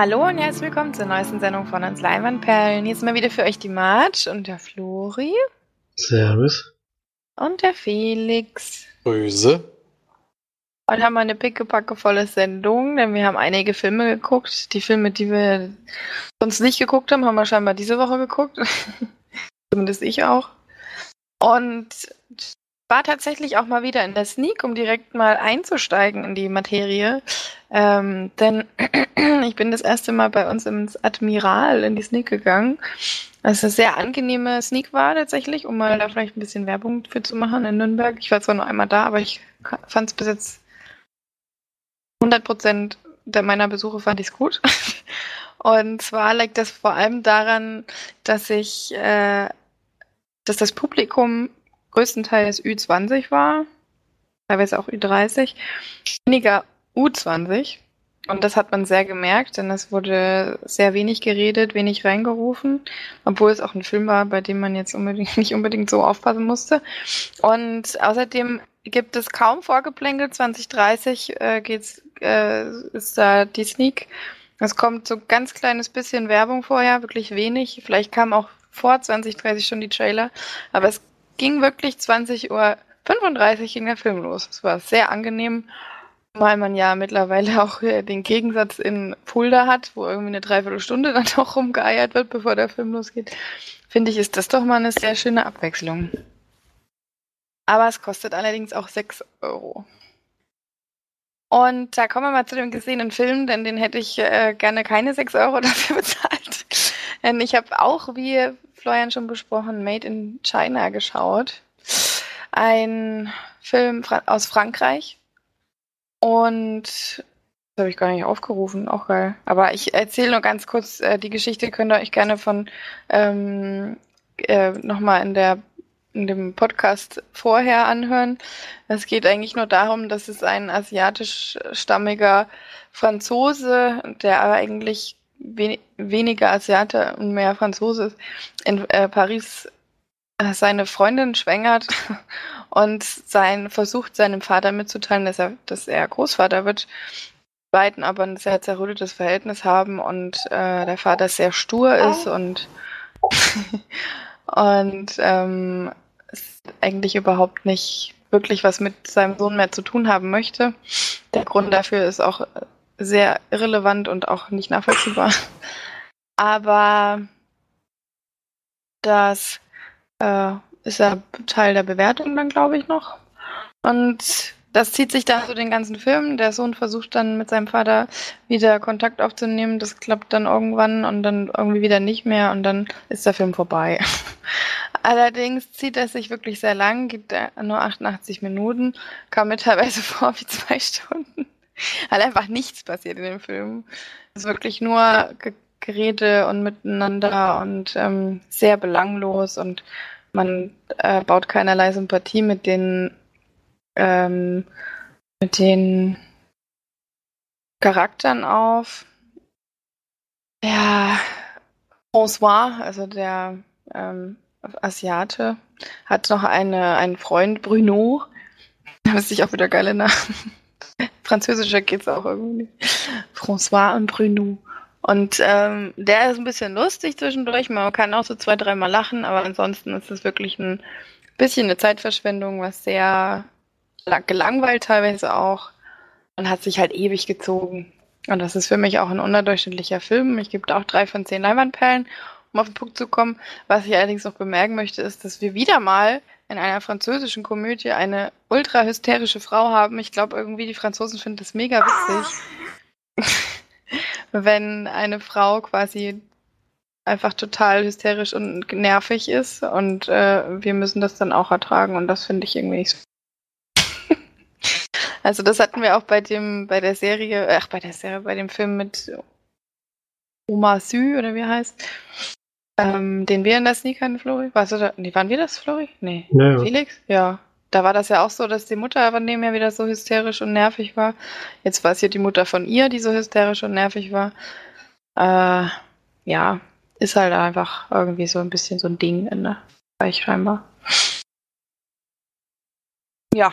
Hallo und herzlich willkommen zur neuesten Sendung von uns Leinwandperlen. Hier ist mal wieder für euch die Marge und der Flori. Servus. Und der Felix. Grüße. Heute haben wir eine pickepackevolle Sendung, denn wir haben einige Filme geguckt. Die Filme, die wir sonst nicht geguckt haben, haben wir scheinbar diese Woche geguckt. Zumindest ich auch. Und war tatsächlich auch mal wieder in der Sneak, um direkt mal einzusteigen in die Materie. Ähm, denn ich bin das erste Mal bei uns ins Admiral in die Sneak gegangen. Was eine sehr angenehme Sneak war tatsächlich, um mal da vielleicht ein bisschen Werbung für zu machen in Nürnberg. Ich war zwar nur einmal da, aber ich fand es bis jetzt 100 Prozent meiner Besuche fand ich es gut. Und zwar liegt das vor allem daran, dass ich, äh, dass das Publikum größtenteils Ü20 war, teilweise auch Ü30, weniger U20. Und das hat man sehr gemerkt, denn es wurde sehr wenig geredet, wenig reingerufen, obwohl es auch ein Film war, bei dem man jetzt unbedingt, nicht unbedingt so aufpassen musste. Und außerdem gibt es kaum Vorgeplänkel. 2030 äh, geht's, äh, ist da die Sneak. Es kommt so ganz kleines bisschen Werbung vorher, wirklich wenig. Vielleicht kam auch vor 2030 schon die Trailer, aber es ging wirklich 20 Uhr 35 ging der Film los. Es war sehr angenehm, weil man ja mittlerweile auch den Gegensatz in Fulda hat, wo irgendwie eine Dreiviertelstunde dann doch rumgeeiert wird, bevor der Film losgeht. Finde ich, ist das doch mal eine sehr schöne Abwechslung. Aber es kostet allerdings auch 6 Euro. Und da kommen wir mal zu dem gesehenen Film, denn den hätte ich äh, gerne keine 6 Euro dafür bezahlt. Denn ich habe auch, wie Florian schon besprochen, Made in China geschaut. Ein Film aus Frankreich. Und das habe ich gar nicht aufgerufen, auch geil. Aber ich erzähle nur ganz kurz äh, die Geschichte, könnt ihr euch gerne von ähm, äh, nochmal in der in dem Podcast vorher anhören. Es geht eigentlich nur darum, dass es ein asiatischstammiger Franzose, der aber eigentlich wen weniger Asiate und mehr Franzose ist, in äh, Paris äh, seine Freundin schwängert und sein versucht seinem Vater mitzuteilen, dass er, dass er Großvater wird. Beiden aber ein sehr zerrüttetes Verhältnis haben und äh, der Vater sehr stur ist und und ähm, eigentlich überhaupt nicht wirklich was mit seinem Sohn mehr zu tun haben möchte. Der Grund dafür ist auch sehr irrelevant und auch nicht nachvollziehbar. Aber das äh, ist ja Teil der Bewertung dann, glaube ich, noch. Und das zieht sich dann so den ganzen Film. Der Sohn versucht dann mit seinem Vater wieder Kontakt aufzunehmen. Das klappt dann irgendwann und dann irgendwie wieder nicht mehr und dann ist der Film vorbei. Allerdings zieht er sich wirklich sehr lang, gibt nur 88 Minuten, kam mir teilweise vor wie zwei Stunden. Weil einfach nichts passiert in dem Film. Es ist wirklich nur Gerede und miteinander und ähm, sehr belanglos und man äh, baut keinerlei Sympathie mit den ähm, mit den Charakteren auf. Ja, François, also der ähm, Asiate, hat noch eine, einen Freund, Bruno. Da ist sich auch wieder geile Namen. Französischer geht's auch irgendwie. François und Bruno. Und ähm, der ist ein bisschen lustig zwischendurch. Man kann auch so zwei, dreimal lachen, aber ansonsten ist es wirklich ein bisschen eine Zeitverschwendung, was sehr gelangweilt teilweise auch und hat sich halt ewig gezogen. Und das ist für mich auch ein unterdurchschnittlicher Film. Ich gebe auch drei von zehn Leinwandperlen, um auf den Punkt zu kommen. Was ich allerdings noch bemerken möchte, ist, dass wir wieder mal in einer französischen Komödie eine ultra hysterische Frau haben. Ich glaube irgendwie, die Franzosen finden das mega witzig. wenn eine Frau quasi einfach total hysterisch und nervig ist und äh, wir müssen das dann auch ertragen und das finde ich irgendwie nicht so also das hatten wir auch bei dem, bei der Serie, ach bei der Serie, bei dem Film mit Oma Sü oder wie heißt. Ähm, den wir in der Sneak hatten, Flori. Warst du da? Nee, waren wir das, Flori? Nee. Ja, ja. Felix? Ja. Da war das ja auch so, dass die Mutter dem ja wieder so hysterisch und nervig war. Jetzt war es hier die Mutter von ihr, die so hysterisch und nervig war. Äh, ja, ist halt einfach irgendwie so ein bisschen so ein Ding in der Bereich scheinbar. Ja,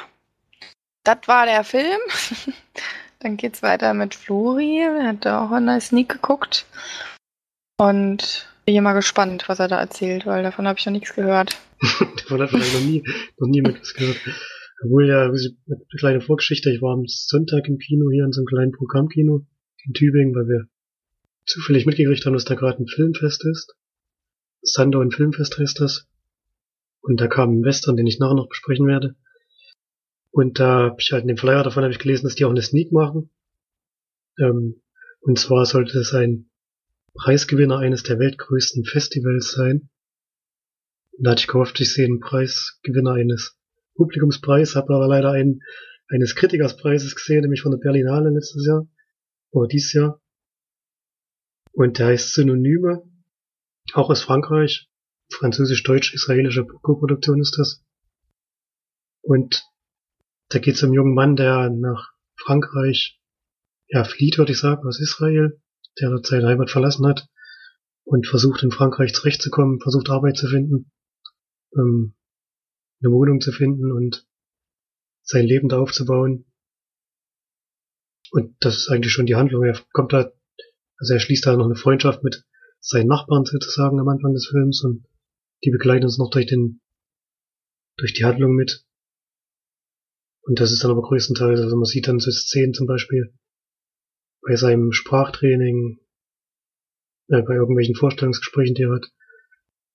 das war der Film. Dann geht's weiter mit Flori. Er hat da auch eine Sneak geguckt. Und bin mal gespannt, was er da erzählt, weil davon habe ich noch nichts gehört. davon hat vielleicht noch nie, noch nie mit was gehört. Obwohl ja, eine kleine Vorgeschichte, ich war am Sonntag im Kino hier in so einem kleinen Programmkino in Tübingen, weil wir zufällig mitgekriegt haben, dass da gerade ein Filmfest ist. Sandow Filmfest heißt das. Und da kam ein Western, den ich nachher noch besprechen werde. Und da habe ich halt in dem Flyer davon habe ich gelesen, dass die auch eine Sneak machen. Ähm, und zwar sollte es ein Preisgewinner eines der weltgrößten Festivals sein. Da hatte ich gehofft, ich sehe einen Preisgewinner eines Publikumspreises, habe aber leider einen eines Kritikerspreises gesehen, nämlich von der Berlinale letztes Jahr oder dieses Jahr. Und der heißt Synonyme, auch aus Frankreich, französisch-deutsch-israelische Co-Produktion ist das. Und da geht es um einen jungen Mann, der nach Frankreich ja, flieht, würde ich sagen, aus Israel, der seine Heimat verlassen hat und versucht in Frankreich zurechtzukommen, versucht Arbeit zu finden, ähm, eine Wohnung zu finden und sein Leben da aufzubauen. Und das ist eigentlich schon die Handlung. Er kommt da, also er schließt da noch eine Freundschaft mit seinen Nachbarn sozusagen am Anfang des Films und die begleiten uns noch durch den, durch die Handlung mit. Und das ist dann aber größtenteils, also man sieht dann so Szenen zum Beispiel bei seinem Sprachtraining, äh, bei irgendwelchen Vorstellungsgesprächen, die er hat,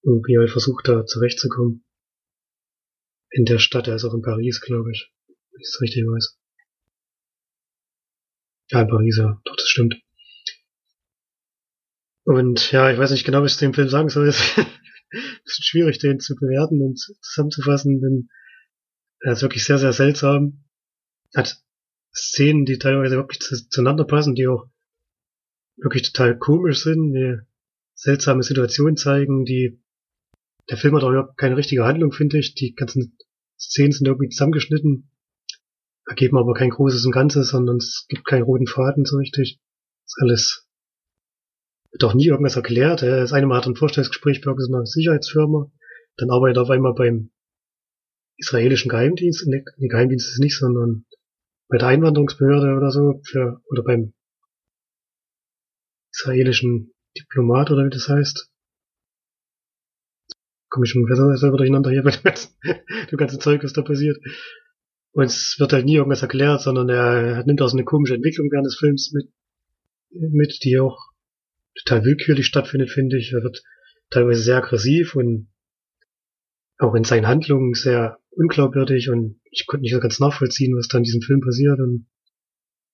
und wie er versucht, da zurechtzukommen. In der Stadt, er ist auch in Paris, glaube ich, wenn ich es richtig weiß. Ja, in Paris, ja, doch, das stimmt. Und ja, ich weiß nicht genau, was ich zu dem Film sagen soll. Es ist ein bisschen schwierig, den zu bewerten und zusammenzufassen, denn er ist wirklich sehr, sehr seltsam. Hat Szenen, die teilweise wirklich zu, zueinander passen, die auch wirklich total komisch sind, die seltsame Situationen zeigen, die der Film hat auch überhaupt keine richtige Handlung, finde ich. Die ganzen Szenen sind irgendwie zusammengeschnitten, ergeben aber kein großes und Ganzes, sondern es gibt keinen roten Faden so richtig. ist alles wird auch nie irgendwas erklärt. Das eine Mal hat ein Vorstellungsgespräch bei irgendeiner Sicherheitsfirma, dann arbeitet er auf einmal beim israelischen Geheimdienst, ne, nee, Geheimdienst ist nicht, sondern bei der Einwanderungsbehörde oder so, für, oder beim israelischen Diplomat oder wie das heißt. Komme ich schon selber durcheinander hier bei dem ganzen, dem ganzen Zeug, was da passiert. Und es wird halt nie irgendwas erklärt, sondern er nimmt auch so eine komische Entwicklung während des Films mit, mit, die auch total willkürlich stattfindet, finde ich. Er wird teilweise sehr aggressiv und auch in seinen Handlungen sehr unglaubwürdig und ich konnte nicht so ganz nachvollziehen, was da in diesem Film passiert und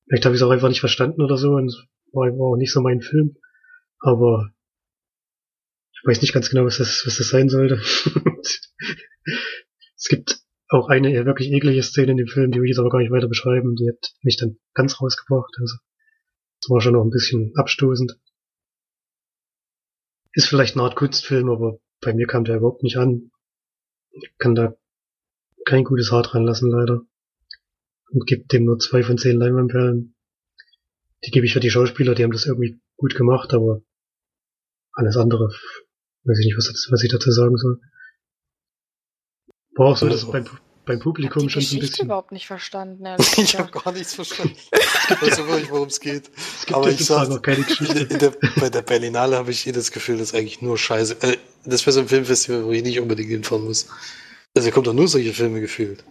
vielleicht habe ich es auch einfach nicht verstanden oder so und es war, war auch nicht so mein Film, aber ich weiß nicht ganz genau, was das, was das sein sollte. es gibt auch eine wirklich eklige Szene in dem Film, die will ich jetzt aber gar nicht weiter beschreiben, die hat mich dann ganz rausgebracht, also das war schon noch ein bisschen abstoßend. Ist vielleicht eine Art Kunstfilm, aber bei mir kam der überhaupt nicht an. Ich kann da kein gutes Haar dran lassen, leider. Und gibt dem nur zwei von zehn Leinwandperlen. Die gebe ich für die Schauspieler, die haben das irgendwie gut gemacht, aber alles andere weiß ich nicht, was, was ich dazu sagen soll. War auch so, dass beim, beim Publikum schon so ein bisschen. Ich überhaupt nicht verstanden. ich habe gar nichts verstanden. Ich weiß auch nicht, worum es geht. Es Aber ich sag, noch keine Geschichte. Der, bei der Berlinale habe ich hier das Gefühl, dass eigentlich nur Scheiße. Äh, das wäre so ein Filmfestival, wo ich nicht unbedingt hinfahren muss. Also kommt doch nur solche Filme gefühlt.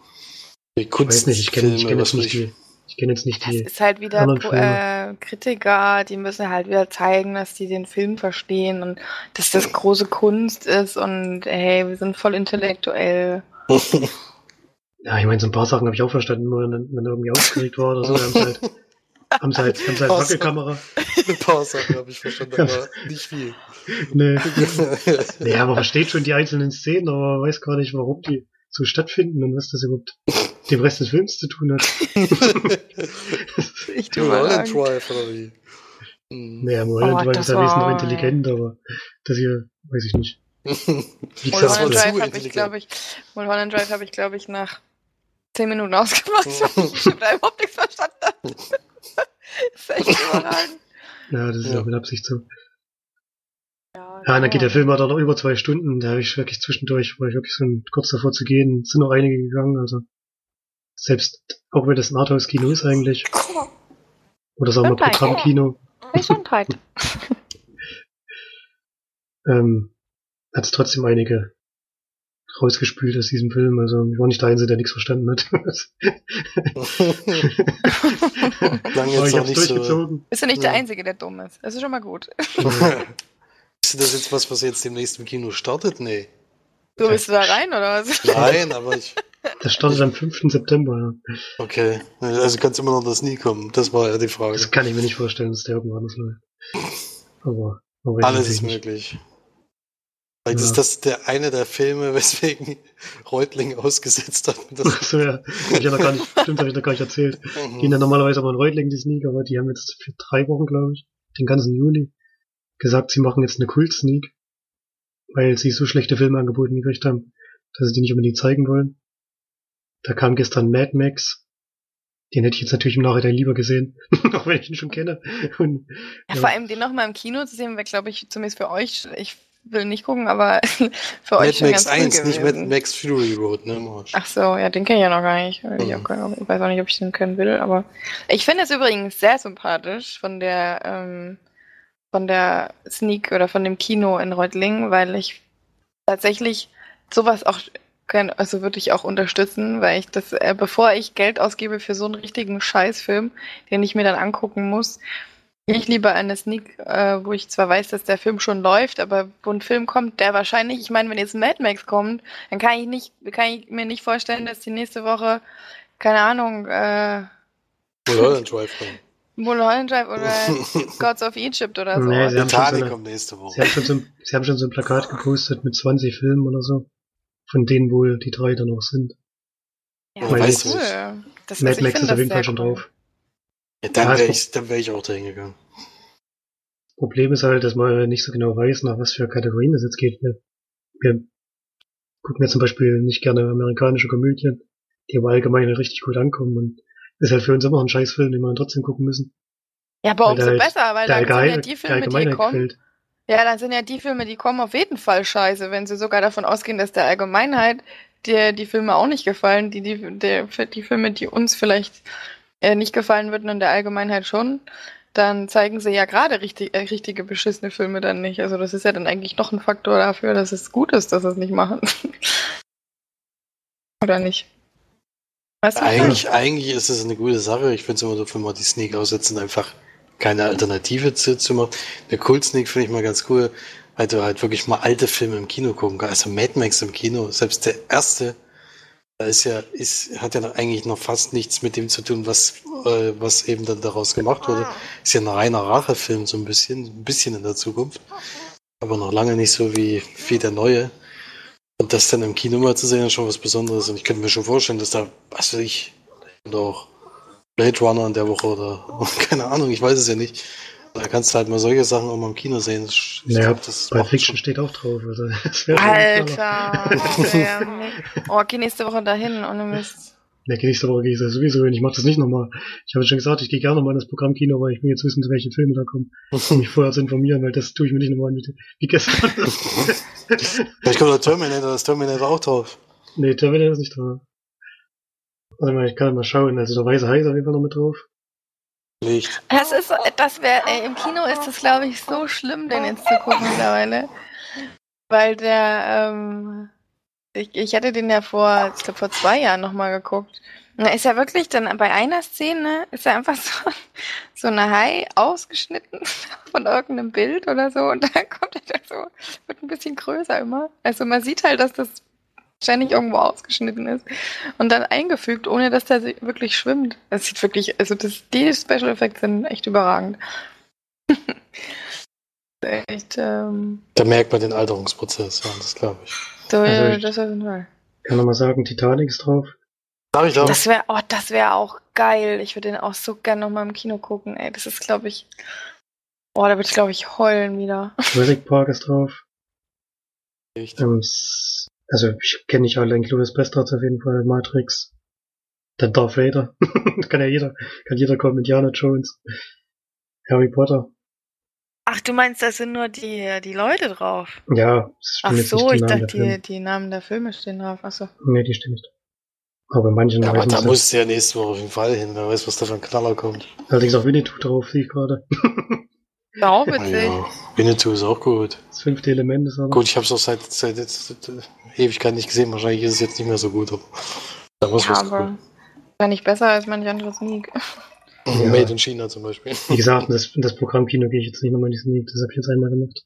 Die Kunst ich weiß nicht, ich kenne kenn jetzt nicht die. Ich kenne jetzt nicht die. Das ist halt wieder äh, Kritiker, die müssen halt wieder zeigen, dass die den Film verstehen und dass das große Kunst ist und hey, wir sind voll intellektuell. ja, ich meine, so ein paar Sachen habe ich auch verstanden, wenn, wenn irgendwie aufgeregt war oder so. Haben sie halt, haben sie halt, haben sie halt Wackelkamera. Ein paar Sachen habe ich verstanden, aber nicht viel. Nee. nee, aber versteht schon die einzelnen Szenen, aber weiß gar nicht, warum die so stattfinden und was das überhaupt dem Rest des Films zu tun hat. ich tue mal Drive oder wie? Hm. Naja, Mulholland oh, Drive ist ja wesentlich noch intelligent, aber das hier weiß ich nicht. Mulholland Drive habe ich, glaube ich, Mulholland Drive habe ich, glaube ich, nach zehn Minuten ausgemacht. ich habe da überhaupt nichts verstanden. das ist echt überragend. Ja, das ist ja. auch mit Absicht so. Ja, ja dann geht der Film dann noch über zwei Stunden. Da habe ich wirklich zwischendurch, war ich wirklich so kurz davor zu gehen, sind noch einige gegangen. Also selbst, auch wenn das ein Arthouse-Kino ist eigentlich, Oder sagen wir Programmkino. Gesundheit. ähm, hat es trotzdem einige rausgespült aus diesem Film. Also ich war nicht der Einzige, der nichts verstanden hat. Lange jetzt ich hab's durchgezogen. So, Bist du nicht ja. der Einzige, der dumm ist. Das ist schon mal gut. ist das jetzt was, was jetzt demnächst im Kino startet? Nee. Du bist da rein, oder was? Nein, aber ich. Das startet am 5. September, ja. Okay. Also kann es immer noch das nie kommen. Das war ja die Frage. Das kann ich mir nicht vorstellen, dass der irgendwann das läuft. Aber, aber alles ist möglich. Vielleicht ja. ist das der eine der Filme, weswegen Reutling ausgesetzt hat. Ach so, ja. Ich ja noch gar nicht, stimmt, habe ich noch gar nicht erzählt. Mhm. Gehen ja normalerweise aber in Reutling die Sneak, aber die haben jetzt für drei Wochen, glaube ich, den ganzen Juli, gesagt, sie machen jetzt eine Kult-Sneak, weil sie so schlechte Filme angeboten gekriegt haben, dass sie die nicht unbedingt zeigen wollen. Da kam gestern Mad Max. Den hätte ich jetzt natürlich im Nachhinein lieber gesehen, auch wenn ich ihn schon kenne. Und, ja, ja. Vor allem den nochmal im Kino zu sehen, wäre, glaube ich, zumindest für euch, ich will nicht gucken, aber für euch Mad Max 1, nicht Mad Max Fury Road, ne? Marsch. Ach so, ja, den kenne ich ja noch gar nicht. Mhm. Ich, auch, ich, weiß auch nicht, ob ich den kennen will, aber ich finde es übrigens sehr sympathisch von der ähm, von der Sneak oder von dem Kino in Reutlingen, weil ich tatsächlich sowas auch kann, also würde ich auch unterstützen, weil ich das, äh, bevor ich Geld ausgebe für so einen richtigen Scheißfilm, den ich mir dann angucken muss, ich liebe eine Sneak, äh, wo ich zwar weiß, dass der Film schon läuft, aber wo ein Film kommt, der wahrscheinlich, ich meine, wenn jetzt Mad Max kommt, dann kann ich nicht, kann ich mir nicht vorstellen, dass die nächste Woche, keine Ahnung, äh, Mulholland Drive kommt. Mulholland Drive oder Gods of Egypt oder so. Nee, sie haben, schon so eine, kommt nächste Woche. Sie haben, schon so, sie haben schon so ein Plakat gepostet mit 20 Filmen oder so, von denen wohl die drei dann auch sind. Ja, weißt. Das, Mad Max ist auf jeden Fall schon cool. drauf. Ja, dann wäre ich, dann wär ich auch dahin gegangen. Problem ist halt, dass man nicht so genau weiß, nach was für Kategorien das jetzt geht. Wir, wir gucken ja zum Beispiel nicht gerne amerikanische Komödien, die aber allgemein richtig gut ankommen und ist halt für uns immer ein Scheißfilm, den wir dann trotzdem gucken müssen. Ja, aber umso halt besser, weil dann sind ja die Filme, die kommen. Gefällt. Ja, dann sind ja die Filme, die kommen, auf jeden Fall scheiße, wenn sie sogar davon ausgehen, dass der Allgemeinheit dir die Filme auch nicht gefallen, die, die, der, die Filme, die uns vielleicht äh, nicht gefallen würden und der Allgemeinheit schon, dann zeigen sie ja gerade richtig, äh, richtige beschissene Filme dann nicht. Also das ist ja dann eigentlich noch ein Faktor dafür, dass es gut ist, dass sie es nicht machen. Oder nicht? Weißt du, eigentlich, eigentlich ist es eine gute Sache. Ich finde es immer dafür mal die Sneak aussetzen, einfach keine Alternative zu, zu machen. Der Kult-Sneak finde ich mal ganz cool, weil du halt wirklich mal alte Filme im Kino gucken kannst. Also Mad Max im Kino, selbst der erste ist ja, ist, hat ja eigentlich noch fast nichts mit dem zu tun, was, äh, was eben dann daraus gemacht wurde. Ist ja ein reiner Rachefilm, so ein bisschen, ein bisschen in der Zukunft. Aber noch lange nicht so wie, wie der neue. Und das dann im Kino mal zu sehen, ist schon was Besonderes. Und ich könnte mir schon vorstellen, dass da, was weiß ich, auch Blade Runner in der Woche oder, keine Ahnung, ich weiß es ja nicht, da kannst du halt mal solche Sachen auch mal im Kino sehen. Ich naja, glaub, das bei Fiction steht auch drauf. Also, Alter! oh, geh nächste Woche dahin ohne Mist. Ne, nächste Woche gehe ich sowieso hin. Ich mache das nicht nochmal. Ich habe schon gesagt, ich gehe gerne nochmal in das Programmkino, weil ich will jetzt wissen, zu welchen Filmen da kommen. Um mich vorher zu informieren, weil das tue ich mir nicht nochmal mit, wie gestern. Vielleicht kommt der Terminator, das Terminator auch drauf. Nee, Terminator ist nicht drauf. Warte mal, ich kann mal schauen. Also der Weiße Hai ist auf jeden Fall noch mit drauf. Nicht. Das ist, das wäre, im Kino ist es, glaube ich, so schlimm, den jetzt zu gucken mittlerweile. Weil der, ähm, ich, ich hatte den ja vor, ich glaube, vor zwei Jahren nochmal geguckt. Da ist ja wirklich dann bei einer Szene, ist er einfach so, so eine Hai ausgeschnitten von irgendeinem Bild oder so und dann kommt er da so, wird ein bisschen größer immer. Also man sieht halt, dass das ständig irgendwo ausgeschnitten ist und dann eingefügt, ohne dass der wirklich schwimmt. Das sieht wirklich, also das, die Special Effects sind echt überragend. echt, ähm, da merkt man den Alterungsprozess, ja, das glaube ich. So, also ich das auf jeden Fall. Kann man mal sagen, Titanic ist drauf. Darf ich drauf? Das wäre oh, das wäre auch geil. Ich würde den auch so gerne nochmal im Kino gucken. Ey, das ist, glaube ich. Oh, da würde ich, glaube ich, heulen wieder. Jurassic Park ist drauf. Echt? Ähm, also ich kenne nicht alle, Inglourious Bastards auf jeden Fall, Matrix, dann Darth Vader, kann ja jeder, kann jeder kommen, Indiana Jones, Harry Potter. Ach, du meinst, da sind nur die, die Leute drauf? Ja, Ach so, ich dachte, die, die Namen der Filme stehen drauf. Achso. Nee, die stehen nicht. Aber manchen ja, aber da muss ja nächste Woche auf jeden Fall hin. Wer weiß, was da für ein Knaller kommt. Allerdings auch Winnetou drauf, sehe ich gerade. Ja, auch witzig. Ja, Winnetou ist auch gut. Das fünfte Element ist aber. Gut, ich habe es auch seit, seit, seit, Ewigkeit nicht gesehen. Wahrscheinlich ist es jetzt nicht mehr so gut. Aber da muss ja, was aber war nicht besser als manch anderes Sneak. Ja. Made in China zum Beispiel. Wie gesagt, in das, das Programmkino gehe ich jetzt nicht nochmal in die Sneak. Das habe ich jetzt einmal gemacht.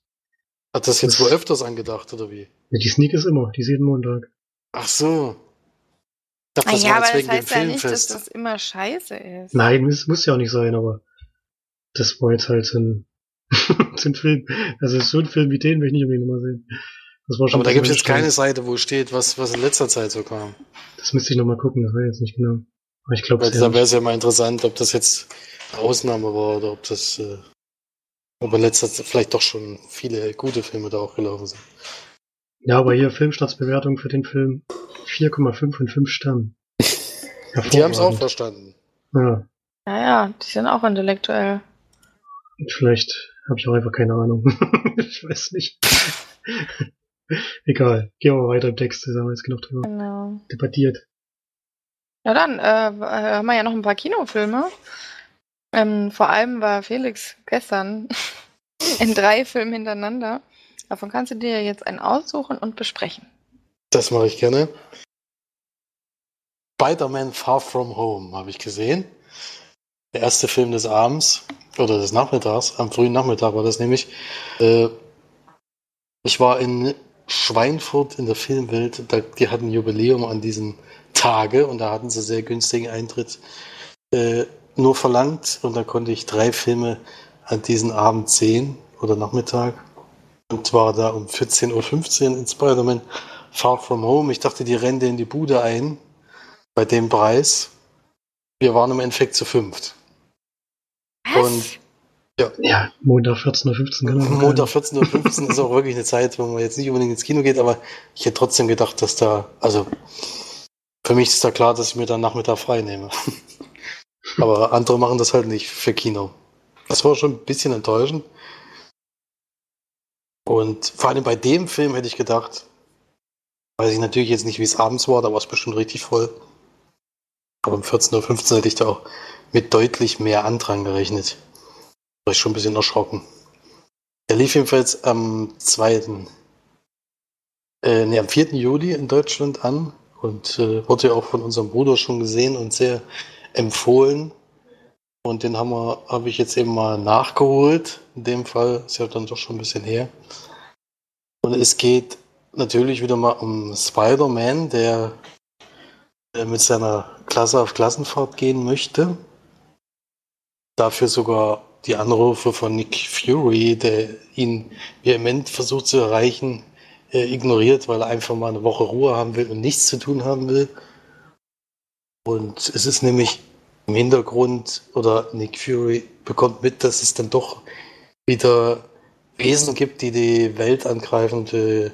Hat das jetzt das, wohl öfters angedacht, oder wie? Ja, die Sneak ist immer, die ist jeden Montag. Ach so. Ich dachte, das ah, ja, aber das heißt ja nicht, dass das immer scheiße ist. Nein, es muss ja auch nicht sein, aber das war jetzt halt so ein, so ein Film. Also so ein Film wie den will ich nicht unbedingt nochmal sehen. Das war schon aber da gibt es jetzt keine Seite, wo steht, was, was in letzter Zeit so kam. Das müsste ich nochmal gucken, das war jetzt nicht genau. Aber ich glaube, da wäre es ja mal interessant, ob das jetzt eine Ausnahme war oder ob das, äh, ob in letzter Zeit vielleicht doch schon viele gute Filme da auch gelaufen sind. Ja, aber hier Filmstaatsbewertung für den Film 4,5 von 5 Sternen. Die haben es auch verstanden. Ja. Ja, ja, die sind auch intellektuell. Vielleicht habe ich auch einfach keine Ahnung. ich weiß nicht. Egal, gehen wir weiter im Text, da haben wir jetzt genug drüber genau. debattiert. Ja, dann äh, haben wir ja noch ein paar Kinofilme. Ähm, vor allem war Felix gestern in drei Filmen hintereinander. Davon kannst du dir jetzt einen aussuchen und besprechen. Das mache ich gerne. Spider-Man Far From Home habe ich gesehen. Der erste Film des Abends oder des Nachmittags, am frühen Nachmittag war das nämlich. Äh, ich war in Schweinfurt in der Filmwelt, da, die hatten Jubiläum an diesen Tage und da hatten sie sehr günstigen Eintritt äh, nur verlangt und da konnte ich drei Filme an diesem Abend sehen oder Nachmittag und zwar da um 14.15 Uhr in Spider-Man Far From Home. Ich dachte, die rennen in die Bude ein bei dem Preis. Wir waren im Endeffekt zu fünft. Was? Und ja. ja, Montag 14.15 Uhr. Genau. Montag 14.15 Uhr ist auch wirklich eine Zeit, wo man jetzt nicht unbedingt ins Kino geht, aber ich hätte trotzdem gedacht, dass da, also für mich ist da klar, dass ich mir dann Nachmittag frei nehme. aber andere machen das halt nicht für Kino. Das war schon ein bisschen enttäuschend. Und vor allem bei dem Film hätte ich gedacht, weiß ich natürlich jetzt nicht, wie es abends war, da war es bestimmt richtig voll. Aber um 14.15 Uhr hätte ich da auch mit deutlich mehr Andrang gerechnet war ich schon ein bisschen erschrocken. Er lief jedenfalls am 2. Äh, nee, am 4. Juli in Deutschland an und äh, wurde ja auch von unserem Bruder schon gesehen und sehr empfohlen. Und den habe ich jetzt eben mal nachgeholt. In dem Fall ist ja dann doch schon ein bisschen her. Und es geht natürlich wieder mal um Spider-Man, der äh, mit seiner Klasse auf Klassenfahrt gehen möchte. Dafür sogar die Anrufe von Nick Fury, der ihn vehement versucht zu erreichen, äh, ignoriert, weil er einfach mal eine Woche Ruhe haben will und nichts zu tun haben will. Und es ist nämlich im Hintergrund, oder Nick Fury bekommt mit, dass es dann doch wieder Wesen gibt, die die Welt angreifende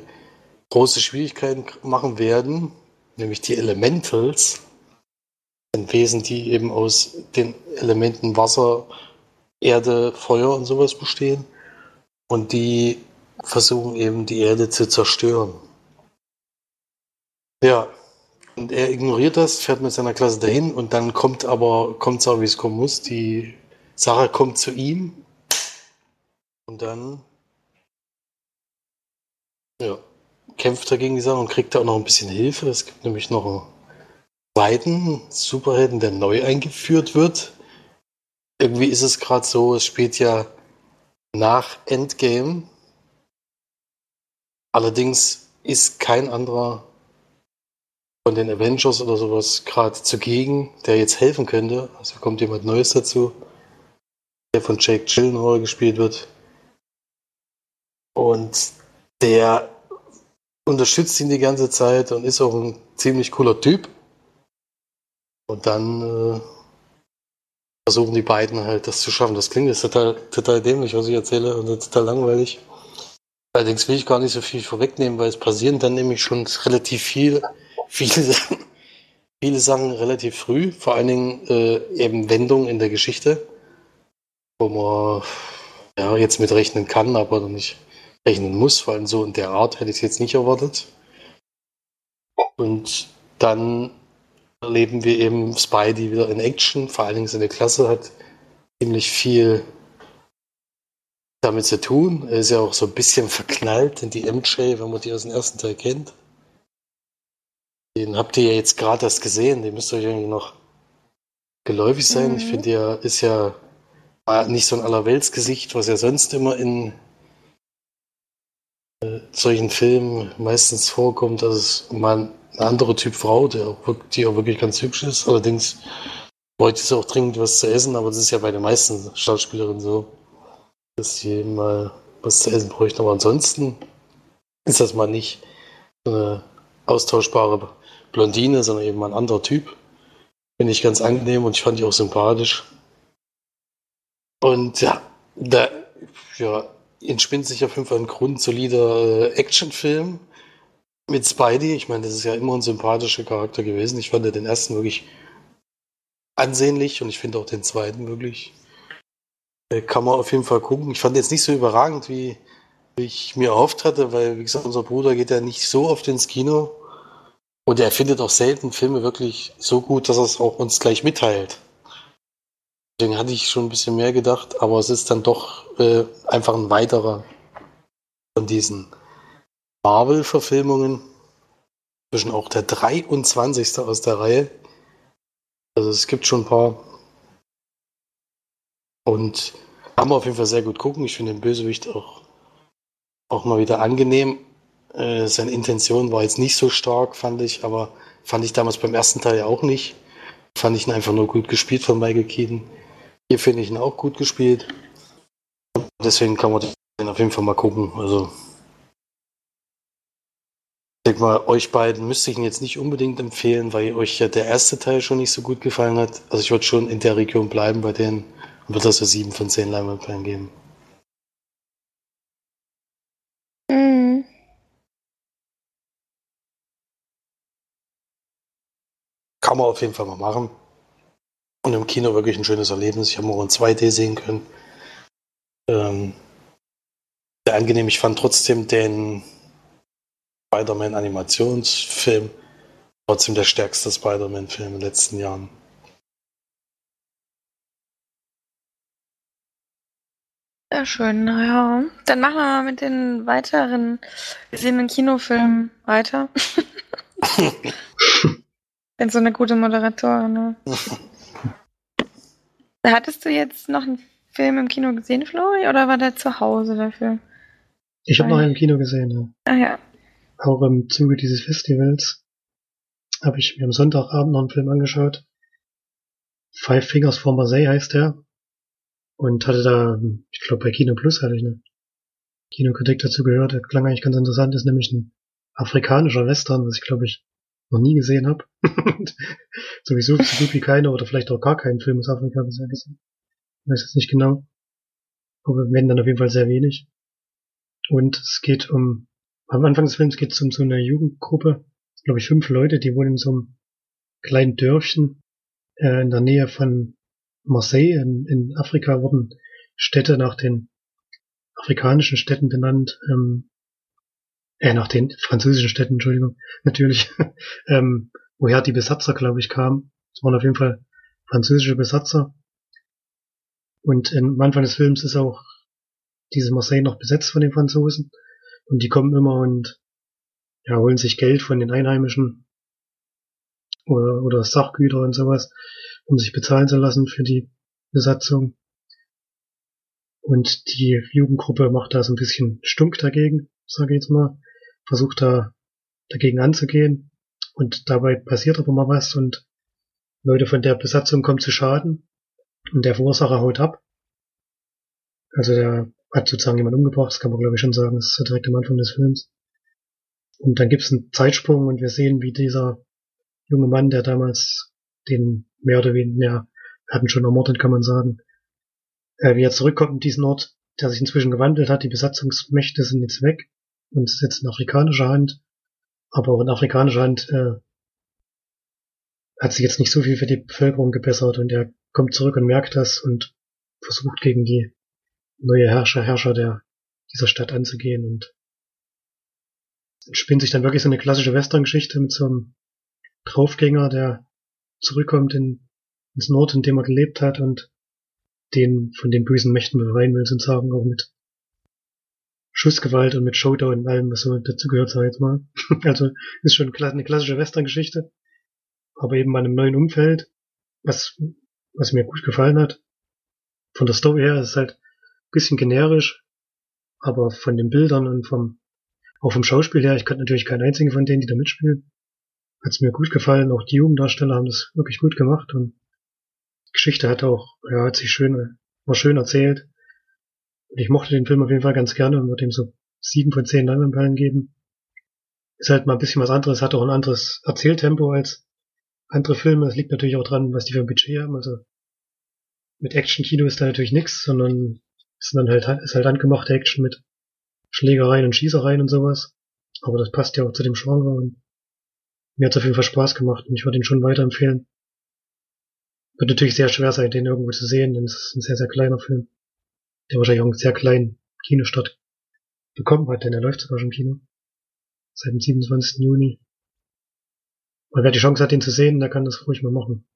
große Schwierigkeiten machen werden, nämlich die Elementals. Ein Wesen, die eben aus den Elementen Wasser, Erde, Feuer und sowas bestehen. Und die versuchen eben die Erde zu zerstören. Ja, und er ignoriert das, fährt mit seiner Klasse dahin und dann kommt aber, kommt es auch, wie es kommen muss. Die Sache kommt zu ihm und dann ja, kämpft er gegen die Sache und kriegt da auch noch ein bisschen Hilfe. Es gibt nämlich noch einen zweiten Superhelden, der neu eingeführt wird irgendwie ist es gerade so, es spielt ja nach Endgame. Allerdings ist kein anderer von den Avengers oder sowas gerade zugegen, der jetzt helfen könnte. Also kommt jemand Neues dazu, der von Jake Gyllenhaal gespielt wird. Und der unterstützt ihn die ganze Zeit und ist auch ein ziemlich cooler Typ. Und dann äh, versuchen die beiden halt das zu schaffen. Das klingt jetzt total, total dämlich, was ich erzähle, und total langweilig. Allerdings will ich gar nicht so viel vorwegnehmen, weil es passieren dann nämlich schon relativ viel, viele, viele Sachen relativ früh, vor allen Dingen äh, eben Wendungen in der Geschichte, wo man ja jetzt mit rechnen kann, aber noch nicht rechnen muss, vor allem so in der Art hätte ich es jetzt nicht erwartet. Und dann erleben wir eben Spidey wieder in Action, vor allen Dingen seine Klasse hat ziemlich viel damit zu tun. Er ist ja auch so ein bisschen verknallt in die MJ, wenn man die aus dem ersten Teil kennt. Den habt ihr ja jetzt gerade erst gesehen, den müsst ihr euch irgendwie noch geläufig sein. Mhm. Ich finde, der ist ja nicht so ein Allerweltsgesicht, was ja sonst immer in äh, solchen Filmen meistens vorkommt, dass es ein anderer Typ Frau, der die auch wirklich ganz hübsch ist. Allerdings wollte sie auch dringend was zu essen, aber das ist ja bei den meisten Schauspielerinnen so, dass sie mal was zu essen bräuchten. Aber ansonsten ist das mal nicht eine austauschbare Blondine, sondern eben mal ein anderer Typ. Finde ich ganz angenehm und ich fand die auch sympathisch. Und ja, da ja, entspinnt sich auf jeden Fall ein grundsolider äh, Actionfilm mit Spidey. Ich meine, das ist ja immer ein sympathischer Charakter gewesen. Ich fand den ersten wirklich ansehnlich und ich finde auch den zweiten wirklich. Äh, kann man auf jeden Fall gucken. Ich fand jetzt nicht so überragend, wie, ich mir erhofft hatte, weil, wie gesagt, unser Bruder geht ja nicht so oft ins Kino. Und er findet auch selten Filme wirklich so gut, dass er es auch uns gleich mitteilt. Deswegen hatte ich schon ein bisschen mehr gedacht, aber es ist dann doch äh, einfach ein weiterer von diesen Marvel-Verfilmungen. Zwischen auch der 23. aus der Reihe. Also es gibt schon ein paar. Und kann man auf jeden Fall sehr gut gucken. Ich finde den Bösewicht auch, auch mal wieder angenehm. Äh, seine Intention war jetzt nicht so stark, fand ich, aber fand ich damals beim ersten Teil ja auch nicht. Fand ich ihn einfach nur gut gespielt von Michael Keaton. Hier finde ich ihn auch gut gespielt. Deswegen kann man den auf jeden Fall mal gucken. Also, denke mal, euch beiden müsste ich ihn jetzt nicht unbedingt empfehlen, weil euch ja der erste Teil schon nicht so gut gefallen hat. Also, ich würde schon in der Region bleiben bei denen und würde das so 7 von 10 Leinwandperlen geben. Mhm. Kann man auf jeden Fall mal machen. Und im Kino wirklich ein schönes Erlebnis. Ich habe auch in 2D sehen können. Ähm, sehr angenehm. Ich fand trotzdem den Spider-Man Animationsfilm trotzdem der stärkste Spider-Man-Film in den letzten Jahren. Sehr schön, naja. Dann machen wir mal mit den weiteren gesehenen Kinofilmen weiter. Bin so eine gute Moderatorin, ne? Hattest du jetzt noch einen Film im Kino gesehen, Flori, oder war der zu Hause dafür? Ich habe noch einen im Kino gesehen, ja. Ah ja. Auch im Zuge dieses Festivals habe ich mir am Sonntagabend noch einen Film angeschaut. Five Fingers for Marseille heißt der. Und hatte da, ich glaube bei Kino Plus hatte ich eine Kinokritik dazu gehört. Der klang eigentlich ganz interessant, ist nämlich ein afrikanischer Western, was ich glaube ich noch nie gesehen habe. Sowieso so gut wie keine oder vielleicht auch gar keinen Film aus Afrika bisher gesehen. Ich weiß jetzt nicht genau. Aber wenn dann auf jeden Fall sehr wenig. Und es geht um, am Anfang des Films geht es um so eine Jugendgruppe, glaube ich fünf Leute, die wohnen in so einem kleinen Dörfchen äh, in der Nähe von Marseille in, in Afrika wurden Städte nach den afrikanischen Städten benannt. Ähm, äh, nach den französischen Städten, Entschuldigung, natürlich, ähm, woher die Besatzer, glaube ich, kamen. Es waren auf jeden Fall französische Besatzer. Und am Anfang des Films ist auch diese Marseille noch besetzt von den Franzosen. Und die kommen immer und ja, holen sich Geld von den Einheimischen oder, oder Sachgüter und sowas, um sich bezahlen zu lassen für die Besatzung. Und die Jugendgruppe macht da so ein bisschen stunk dagegen, sage ich jetzt mal versucht da dagegen anzugehen und dabei passiert aber mal was und Leute von der Besatzung kommen zu Schaden und der Verursacher haut ab. Also der hat sozusagen jemand umgebracht, das kann man glaube ich schon sagen, das ist direkt am Anfang des Films. Und dann gibt's einen Zeitsprung und wir sehen, wie dieser junge Mann, der damals den mehr oder weniger, ja, hatten schon ermordet, kann man sagen, äh, wie er zurückkommt in diesen Ort, der sich inzwischen gewandelt hat, die Besatzungsmächte sind jetzt weg und ist jetzt in afrikanischer Hand. Aber auch in afrikanischer Hand äh, hat sich jetzt nicht so viel für die Bevölkerung gebessert und er kommt zurück und merkt das und versucht gegen die neue Herrscher, Herrscher der, dieser Stadt anzugehen und spinnt sich dann wirklich so eine klassische Western-Geschichte mit so einem Draufgänger, der zurückkommt in, ins Nord, in dem er gelebt hat und den von den bösen Mächten befreien will, sozusagen auch mit Schussgewalt und mit Showdown und allem, was so dazugehört, sag ich jetzt mal. also ist schon eine klassische Western-Geschichte, aber eben bei einem neuen Umfeld, was, was mir gut gefallen hat. Von der Story her ist es halt bisschen generisch, aber von den Bildern und vom, auch vom Schauspiel her, ich kannte natürlich keinen einzigen von denen, die da mitspielen, hat es mir gut gefallen. Auch die Jugenddarsteller haben das wirklich gut gemacht und die Geschichte hat auch, ja, hat sich schön, war schön erzählt. Und ich mochte den Film auf jeden Fall ganz gerne und würde ihm so sieben von zehn Leinwandperlen geben. Ist halt mal ein bisschen was anderes, hat auch ein anderes Erzähltempo als andere Filme. Es liegt natürlich auch dran, was die für ein Budget haben. Also mit Action-Kino ist da natürlich nichts, sondern ist dann halt, ist halt angemachte Action mit Schlägereien und Schießereien und sowas. Aber das passt ja auch zu dem Genre und mir hat es auf jeden Fall Spaß gemacht und ich würde ihn schon weiterempfehlen. Wird natürlich sehr schwer sein, den irgendwo zu sehen, denn es ist ein sehr, sehr kleiner Film der wahrscheinlich auch einen sehr kleinen Kinostart bekommen hat, denn er läuft sogar schon im Kino. Seit dem 27. Juni. Und wer die Chance hat, ihn zu sehen, der kann das ruhig mal machen.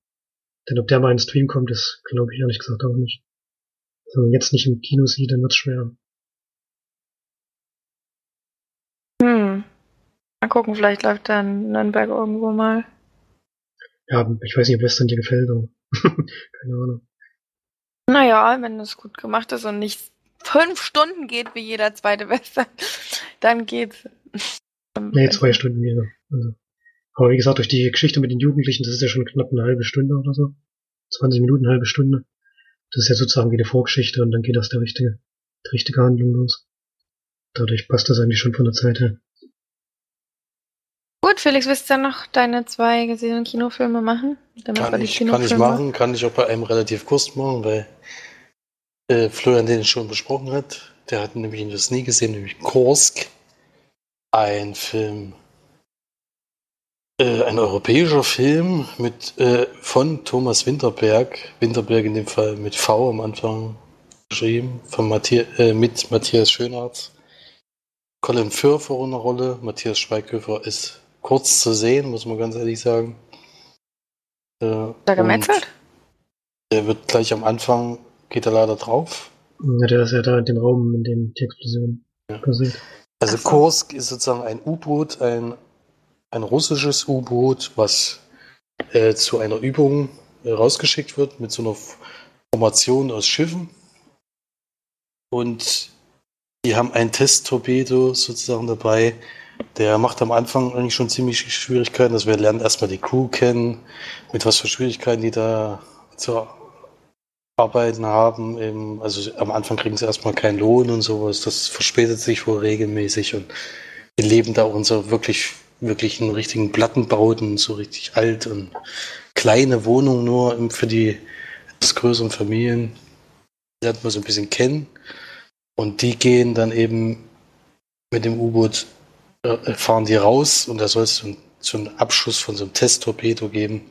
Denn ob der mal in den Stream kommt, das glaube ich ehrlich gesagt auch nicht. Wenn man jetzt nicht im Kino sieht, dann wird's schwer. Hm. Mal gucken, vielleicht läuft in Nürnberg irgendwo mal. Ja, ich weiß nicht, ob Western dir gefällt, aber keine Ahnung. Naja, wenn es gut gemacht ist und nicht fünf Stunden geht wie jeder zweite Western, dann geht's. Nee, zwei Stunden jeder. Also. Aber wie gesagt, durch die Geschichte mit den Jugendlichen, das ist ja schon knapp eine halbe Stunde oder so. 20 Minuten, eine halbe Stunde. Das ist ja sozusagen wie eine Vorgeschichte und dann geht das der richtige, die richtige Handlung los. Dadurch passt das eigentlich schon von der Zeit her. Gut, Felix, willst du dann noch deine zwei gesehenen Kinofilme machen? Kann ich, kann ich machen, kann ich auch bei einem relativ kurz machen, weil äh, Florian den schon besprochen hat. Der hat nämlich das nie gesehen, nämlich Kursk. Ein Film, äh, ein europäischer Film mit äh, von Thomas Winterberg. Winterberg in dem Fall mit V am Anfang geschrieben, von Matthi äh, mit Matthias Schönhardt. Colin Firth vor einer Rolle. Matthias Schweighöfer ist kurz zu sehen, muss man ganz ehrlich sagen. Äh, da gemetzelt? Der wird gleich am Anfang geht er leider drauf. Ja, der ist ja da in dem Raum, in dem die Explosion ja. passiert. Also so. Kursk ist sozusagen ein U-Boot, ein, ein russisches U-Boot, was äh, zu einer Übung äh, rausgeschickt wird mit so einer Formation aus Schiffen. Und die haben ein Testtorpedo sozusagen dabei. Der macht am Anfang eigentlich schon ziemlich Schwierigkeiten. Also wir lernen erstmal die Crew kennen, mit was für Schwierigkeiten die da zur Arbeiten haben. Eben, also am Anfang kriegen sie erstmal keinen Lohn und sowas. Das verspätet sich wohl regelmäßig und wir leben da so wirklich, wirklich in richtigen Plattenbauten, so richtig alt und kleine Wohnungen nur für die größeren Familien. Die lernt man so ein bisschen kennen. Und die gehen dann eben mit dem U-Boot, äh, fahren die raus und da soll es so, so einen Abschuss von so einem Testtorpedo geben.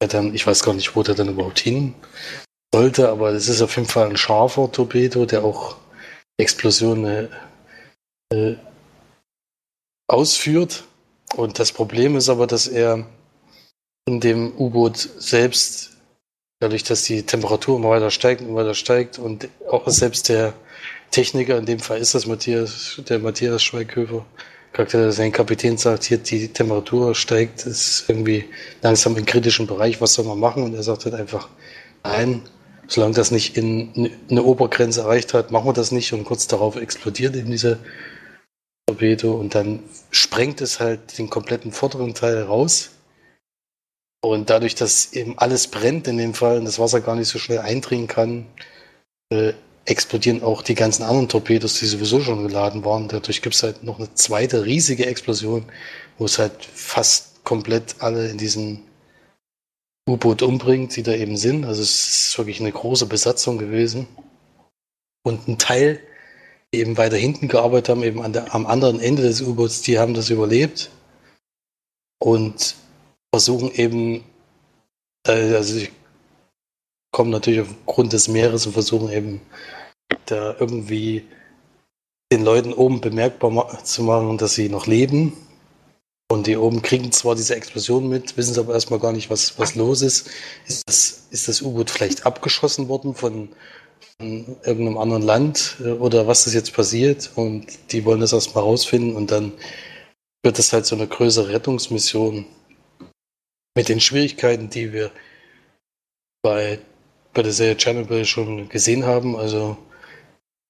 Der dann, ich weiß gar nicht, wo der dann überhaupt hin sollte, aber es ist auf jeden Fall ein scharfer Torpedo, der auch Explosionen äh, ausführt. Und das Problem ist aber, dass er in dem U-Boot selbst, dadurch, dass die Temperatur immer weiter steigt und weiter steigt und auch selbst der Techniker, in dem Fall ist das Matthias, der Matthias Schweighöfer, Charakter, sein Kapitän sagt, hier die Temperatur steigt, ist irgendwie langsam im kritischen Bereich, was soll man machen? Und er sagt halt einfach, nein, solange das nicht in eine Obergrenze erreicht hat, machen wir das nicht und kurz darauf explodiert eben diese Torpedo und dann sprengt es halt den kompletten vorderen Teil raus. Und dadurch, dass eben alles brennt in dem Fall und das Wasser gar nicht so schnell eindringen kann, äh, explodieren auch die ganzen anderen Torpedos, die sowieso schon geladen waren. Dadurch gibt es halt noch eine zweite riesige Explosion, wo es halt fast komplett alle in diesen U-Boot umbringt, die da eben sind. Also es ist wirklich eine große Besatzung gewesen. Und ein Teil, eben weiter hinten gearbeitet haben, eben an der, am anderen Ende des U-Boots, die haben das überlebt und versuchen eben, äh, also sie kommen natürlich aufgrund des Meeres und versuchen eben da irgendwie den Leuten oben bemerkbar zu machen, dass sie noch leben Und die oben kriegen zwar diese Explosion mit, wissen aber erstmal gar nicht, was, was los ist. Ist das, ist das U-Boot vielleicht abgeschossen worden von, von irgendeinem anderen Land äh, oder was ist jetzt passiert? Und die wollen das erstmal rausfinden und dann wird das halt so eine größere Rettungsmission mit den Schwierigkeiten, die wir bei, bei der Serie Chernobyl schon gesehen haben. Also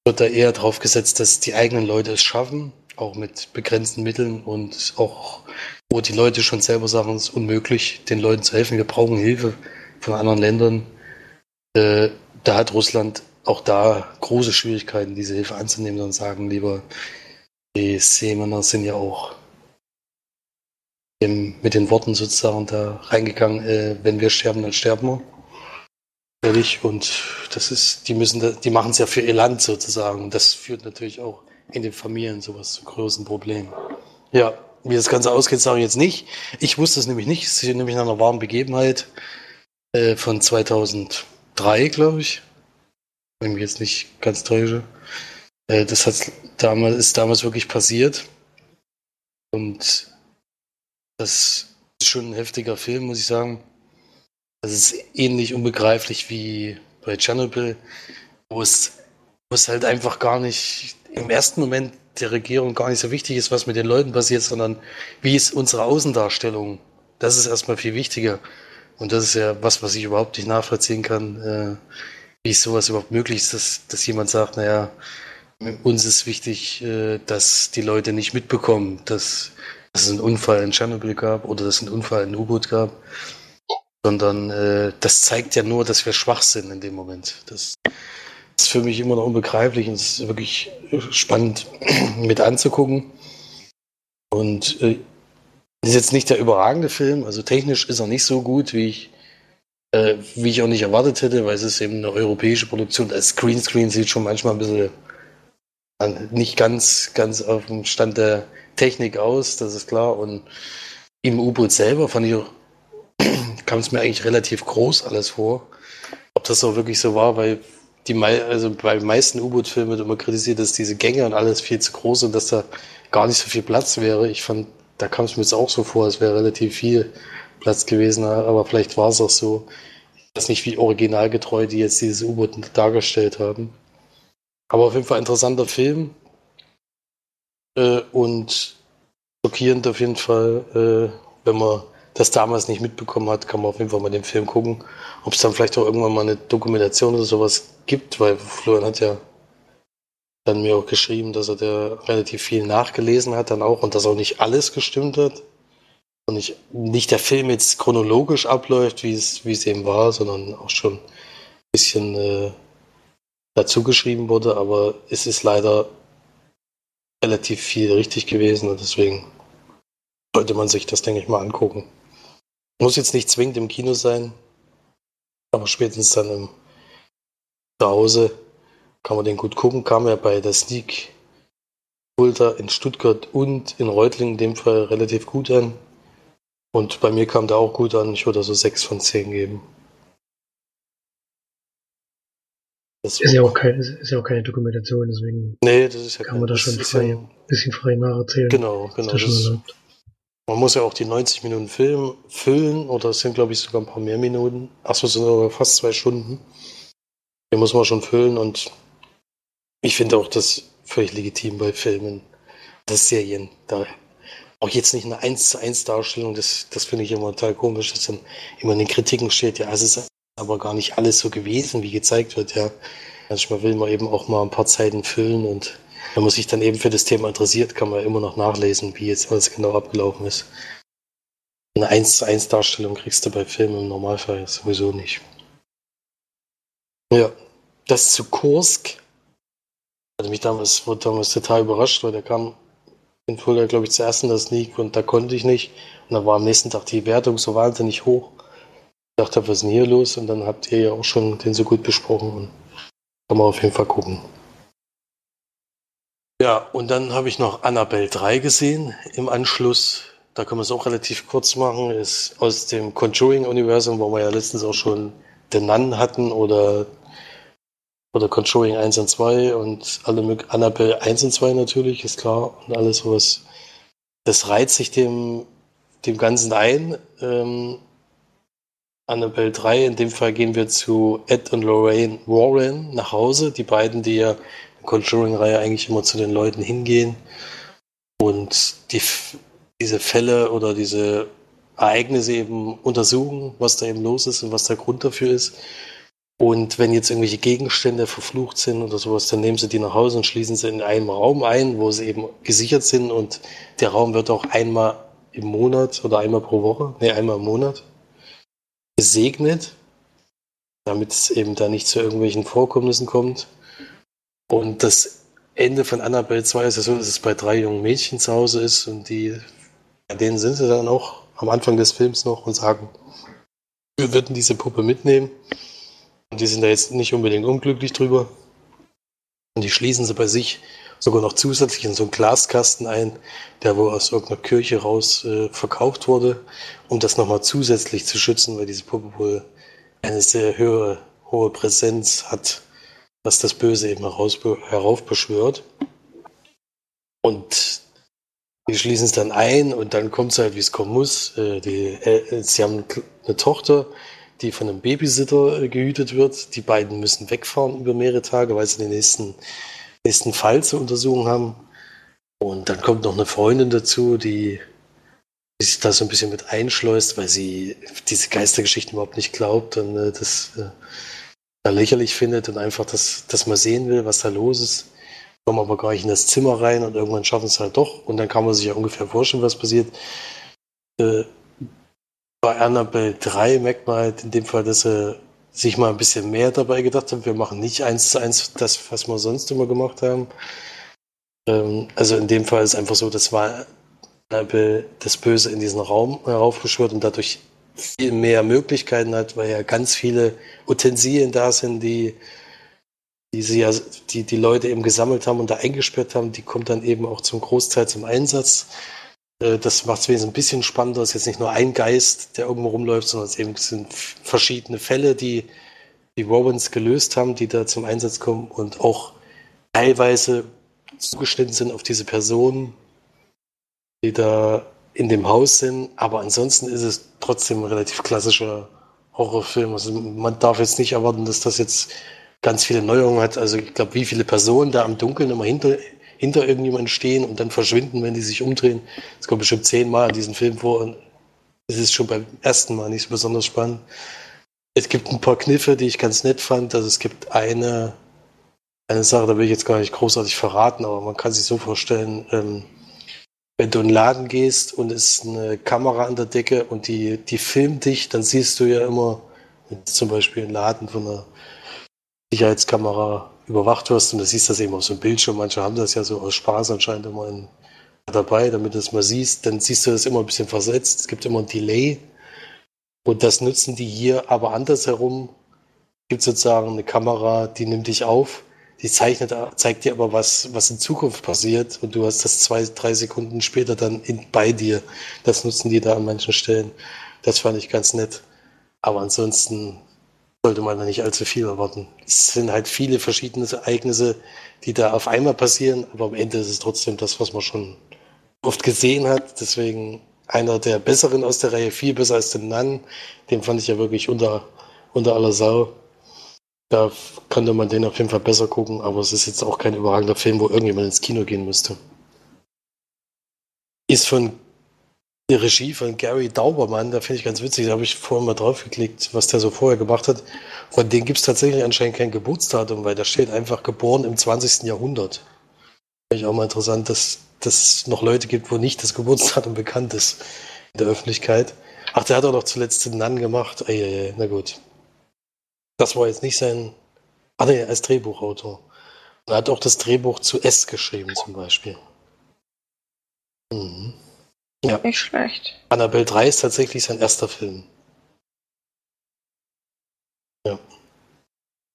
wird da eher drauf gesetzt, dass die eigenen Leute es schaffen, auch mit begrenzten Mitteln und auch, wo die Leute schon selber sagen, es ist unmöglich, den Leuten zu helfen, wir brauchen Hilfe von anderen Ländern. Äh, da hat Russland auch da große Schwierigkeiten, diese Hilfe anzunehmen und sagen lieber, die Seemänner sind ja auch dem, mit den Worten sozusagen da reingegangen, äh, wenn wir sterben, dann sterben wir. Ehrlich, und das ist, die müssen, die machen es ja für ihr Land sozusagen. Und das führt natürlich auch in den Familien sowas zu großen Problemen. Ja, wie das Ganze ausgeht, sage ich jetzt nicht. Ich wusste es nämlich nicht. Es ist nämlich nach einer warmen Begebenheit äh, von 2003, glaube ich. Wenn ich mich jetzt nicht ganz täusche. Äh, das hat damals, ist damals wirklich passiert. Und das ist schon ein heftiger Film, muss ich sagen. Das ist ähnlich unbegreiflich wie bei Chernobyl, wo es, wo es halt einfach gar nicht im ersten Moment der Regierung gar nicht so wichtig ist, was mit den Leuten passiert, sondern wie ist unsere Außendarstellung. Das ist erstmal viel wichtiger. Und das ist ja was, was ich überhaupt nicht nachvollziehen kann, äh, wie sowas überhaupt möglich ist, dass, dass jemand sagt, naja, uns ist wichtig, äh, dass die Leute nicht mitbekommen, dass, dass es einen Unfall in Tschernobyl gab oder dass es einen Unfall in U-Boot gab, sondern äh, das zeigt ja nur, dass wir schwach sind in dem Moment. Das ist für mich immer noch unbegreiflich und es ist wirklich spannend mit anzugucken. Und äh, ist jetzt nicht der überragende Film, also technisch ist er nicht so gut, wie ich, äh, wie ich auch nicht erwartet hätte, weil es ist eben eine europäische Produktion. Das Greenscreen sieht schon manchmal ein bisschen nicht ganz, ganz auf dem Stand der Technik aus, das ist klar. Und im U-Boot selber fand ich auch, kam es mir eigentlich relativ groß alles vor. Ob das auch wirklich so war, weil die also bei meisten U-Boot-Filmen wird immer kritisiert, dass diese Gänge und alles viel zu groß sind, dass da gar nicht so viel Platz wäre. Ich fand, da kam es mir jetzt auch so vor, es wäre relativ viel Platz gewesen, aber vielleicht war es auch so. Ich weiß nicht, wie originalgetreu die jetzt dieses U-Boot dargestellt haben. Aber auf jeden Fall interessanter Film. Äh, und schockierend auf jeden Fall, äh, wenn man das damals nicht mitbekommen hat, kann man auf jeden Fall mal den Film gucken. Ob es dann vielleicht auch irgendwann mal eine Dokumentation oder sowas gibt, weil Florian hat ja dann mir auch geschrieben, dass er da relativ viel nachgelesen hat dann auch und dass auch nicht alles gestimmt hat. Und nicht, nicht der Film jetzt chronologisch abläuft, wie es, wie es eben war, sondern auch schon ein bisschen äh, dazu geschrieben wurde, aber es ist leider relativ viel richtig gewesen und deswegen sollte man sich das, denke ich mal, angucken. Muss jetzt nicht zwingend im Kino sein, aber spätestens dann im zu Hause kann man den gut gucken. Kam ja bei der Sneak Ultra in Stuttgart und in Reutlingen in dem Fall relativ gut an. Und bei mir kam der auch gut an. Ich würde so 6 von 10 geben. Das ist ja, auch kein, ist ja auch keine Dokumentation, deswegen nee, das ist ja kann man da schon frei, ein bisschen frei nacherzählen. Genau, genau. Das man muss ja auch die 90 Minuten Film füllen, oder es sind, glaube ich, sogar ein paar mehr Minuten. Achso, es sind sogar fast zwei Stunden. Den muss man schon füllen und ich finde auch das völlig legitim bei Filmen, das Serien. Da auch jetzt nicht eine 1 zu 1 Darstellung, das, das finde ich immer total komisch, dass dann immer in den Kritiken steht, ja, es ist aber gar nicht alles so gewesen, wie gezeigt wird, ja. Manchmal will man eben auch mal ein paar Zeiten füllen und wenn man sich dann eben für das Thema interessiert, kann man immer noch nachlesen, wie jetzt alles genau abgelaufen ist. Eine 1 zu 1 Darstellung kriegst du bei Filmen im Normalfall sowieso nicht. Ja, das zu Kursk hatte mich damals, wurde damals total überrascht, weil der kam in Fulda, glaube ich, zuerst in das Sneak und da konnte ich nicht. Und dann war am nächsten Tag die Wertung so wahnsinnig hoch. Ich dachte, was ist denn hier los? Und dann habt ihr ja auch schon den so gut besprochen und kann man auf jeden Fall gucken. Ja, und dann habe ich noch Annabelle 3 gesehen im Anschluss. Da können wir es auch relativ kurz machen. Ist aus dem Conjuring-Universum, wo wir ja letztens auch schon The Nun hatten oder, oder Conjuring 1 und 2 und alle Annabelle 1 und 2 natürlich, ist klar. Und alles, was das reiht sich dem, dem Ganzen ein. Ähm, Annabelle 3, in dem Fall gehen wir zu Ed und Lorraine Warren nach Hause. Die beiden, die ja in der Conjuring-Reihe eigentlich immer zu den Leuten hingehen und die, diese Fälle oder diese Ereignisse eben untersuchen, was da eben los ist und was der Grund dafür ist. Und wenn jetzt irgendwelche Gegenstände verflucht sind oder sowas, dann nehmen sie die nach Hause und schließen sie in einem Raum ein, wo sie eben gesichert sind. Und der Raum wird auch einmal im Monat oder einmal pro Woche, nee, einmal im Monat gesegnet, damit es eben da nicht zu irgendwelchen Vorkommnissen kommt. Und das Ende von Annabelle 2 ist ja so, dass es bei drei jungen Mädchen zu Hause ist und die, bei denen sind sie dann auch am Anfang des Films noch und sagen, wir würden diese Puppe mitnehmen. Die sind da jetzt nicht unbedingt unglücklich drüber. Und die schließen sie bei sich sogar noch zusätzlich in so einen Glaskasten ein, der wohl aus irgendeiner Kirche raus äh, verkauft wurde, um das nochmal zusätzlich zu schützen, weil diese Puppe wohl eine sehr höhere, hohe Präsenz hat, was das Böse eben heraufbeschwört. Und die schließen es dann ein und dann kommt es halt, wie es kommen muss. Äh, die, äh, sie haben eine Tochter, die von einem Babysitter äh, gehütet wird. Die beiden müssen wegfahren über mehrere Tage, weil sie den nächsten, nächsten Fall zu untersuchen haben. Und dann kommt noch eine Freundin dazu, die, die sich da so ein bisschen mit einschleust, weil sie diese Geistergeschichten überhaupt nicht glaubt und äh, das äh, da lächerlich findet und einfach das, das mal sehen will, was da los ist. Kommen aber gar nicht in das Zimmer rein und irgendwann schaffen es halt doch. Und dann kann man sich ja ungefähr vorstellen, was passiert. Äh, bei Annabelle 3 merkt man halt in dem Fall, dass er sich mal ein bisschen mehr dabei gedacht hat. Wir machen nicht eins zu eins das, was wir sonst immer gemacht haben. Ähm, also in dem Fall ist einfach so, das war Annabelle das Böse in diesen Raum heraufbeschwört und dadurch viel mehr Möglichkeiten hat, weil ja ganz viele Utensilien da sind, die, die sie ja, die, die Leute eben gesammelt haben und da eingesperrt haben, die kommt dann eben auch zum Großteil zum Einsatz. Äh, das macht es wenigstens ein bisschen spannender. Es ist jetzt nicht nur ein Geist, der irgendwo rumläuft, sondern es eben sind verschiedene Fälle, die die Rowans gelöst haben, die da zum Einsatz kommen und auch teilweise zugeschnitten sind auf diese Personen, die da in dem Haus sind. Aber ansonsten ist es trotzdem ein relativ klassischer Horrorfilm. Also man darf jetzt nicht erwarten, dass das jetzt ganz viele Neuerungen hat. Also ich glaube, wie viele Personen da am Dunkeln immer hinter hinter irgendjemandem stehen und dann verschwinden, wenn die sich umdrehen. Das kommt bestimmt zehnmal in diesem Film vor und es ist schon beim ersten Mal nicht so besonders spannend. Es gibt ein paar Kniffe, die ich ganz nett fand. Also es gibt eine, eine Sache, da will ich jetzt gar nicht großartig verraten, aber man kann sich so vorstellen, ähm, wenn du in den Laden gehst und es ist eine Kamera an der Decke und die, die filmt dich, dann siehst du ja immer, wenn zum Beispiel ein Laden von einer Sicherheitskamera überwacht wirst und du siehst das eben auf so einem Bildschirm. Manche haben das ja so aus Spaß anscheinend immer in, dabei, damit du es mal siehst. Dann siehst du das immer ein bisschen versetzt. Es gibt immer ein Delay. Und das nutzen die hier aber andersherum. Es gibt sozusagen eine Kamera, die nimmt dich auf. Die zeichnet, zeigt dir aber, was, was in Zukunft passiert. Und du hast das zwei, drei Sekunden später dann in, bei dir. Das nutzen die da an manchen Stellen. Das fand ich ganz nett. Aber ansonsten sollte man da nicht allzu viel erwarten. Es sind halt viele verschiedene Ereignisse, die da auf einmal passieren, aber am Ende ist es trotzdem das, was man schon oft gesehen hat. Deswegen einer der besseren aus der Reihe, viel besser als den Nun. Den fand ich ja wirklich unter, unter aller Sau. Da könnte man den auf jeden Fall besser gucken, aber es ist jetzt auch kein überragender Film, wo irgendjemand ins Kino gehen müsste. Ist von die Regie von Gary Daubermann, da finde ich ganz witzig, da habe ich vorhin mal drauf geklickt, was der so vorher gemacht hat. Von dem gibt es tatsächlich anscheinend kein Geburtsdatum, weil da steht einfach geboren im 20. Jahrhundert. Finde ich auch mal interessant, dass, es noch Leute gibt, wo nicht das Geburtsdatum bekannt ist in der Öffentlichkeit. Ach, der hat auch noch zuletzt den Nann gemacht. Eieiei, na gut. Das war jetzt nicht sein. Ah, nee, als Drehbuchautor. Er hat auch das Drehbuch zu S geschrieben, zum Beispiel. Mhm. Ja. Nicht schlecht. Annabelle 3 ist tatsächlich sein erster Film. Ja.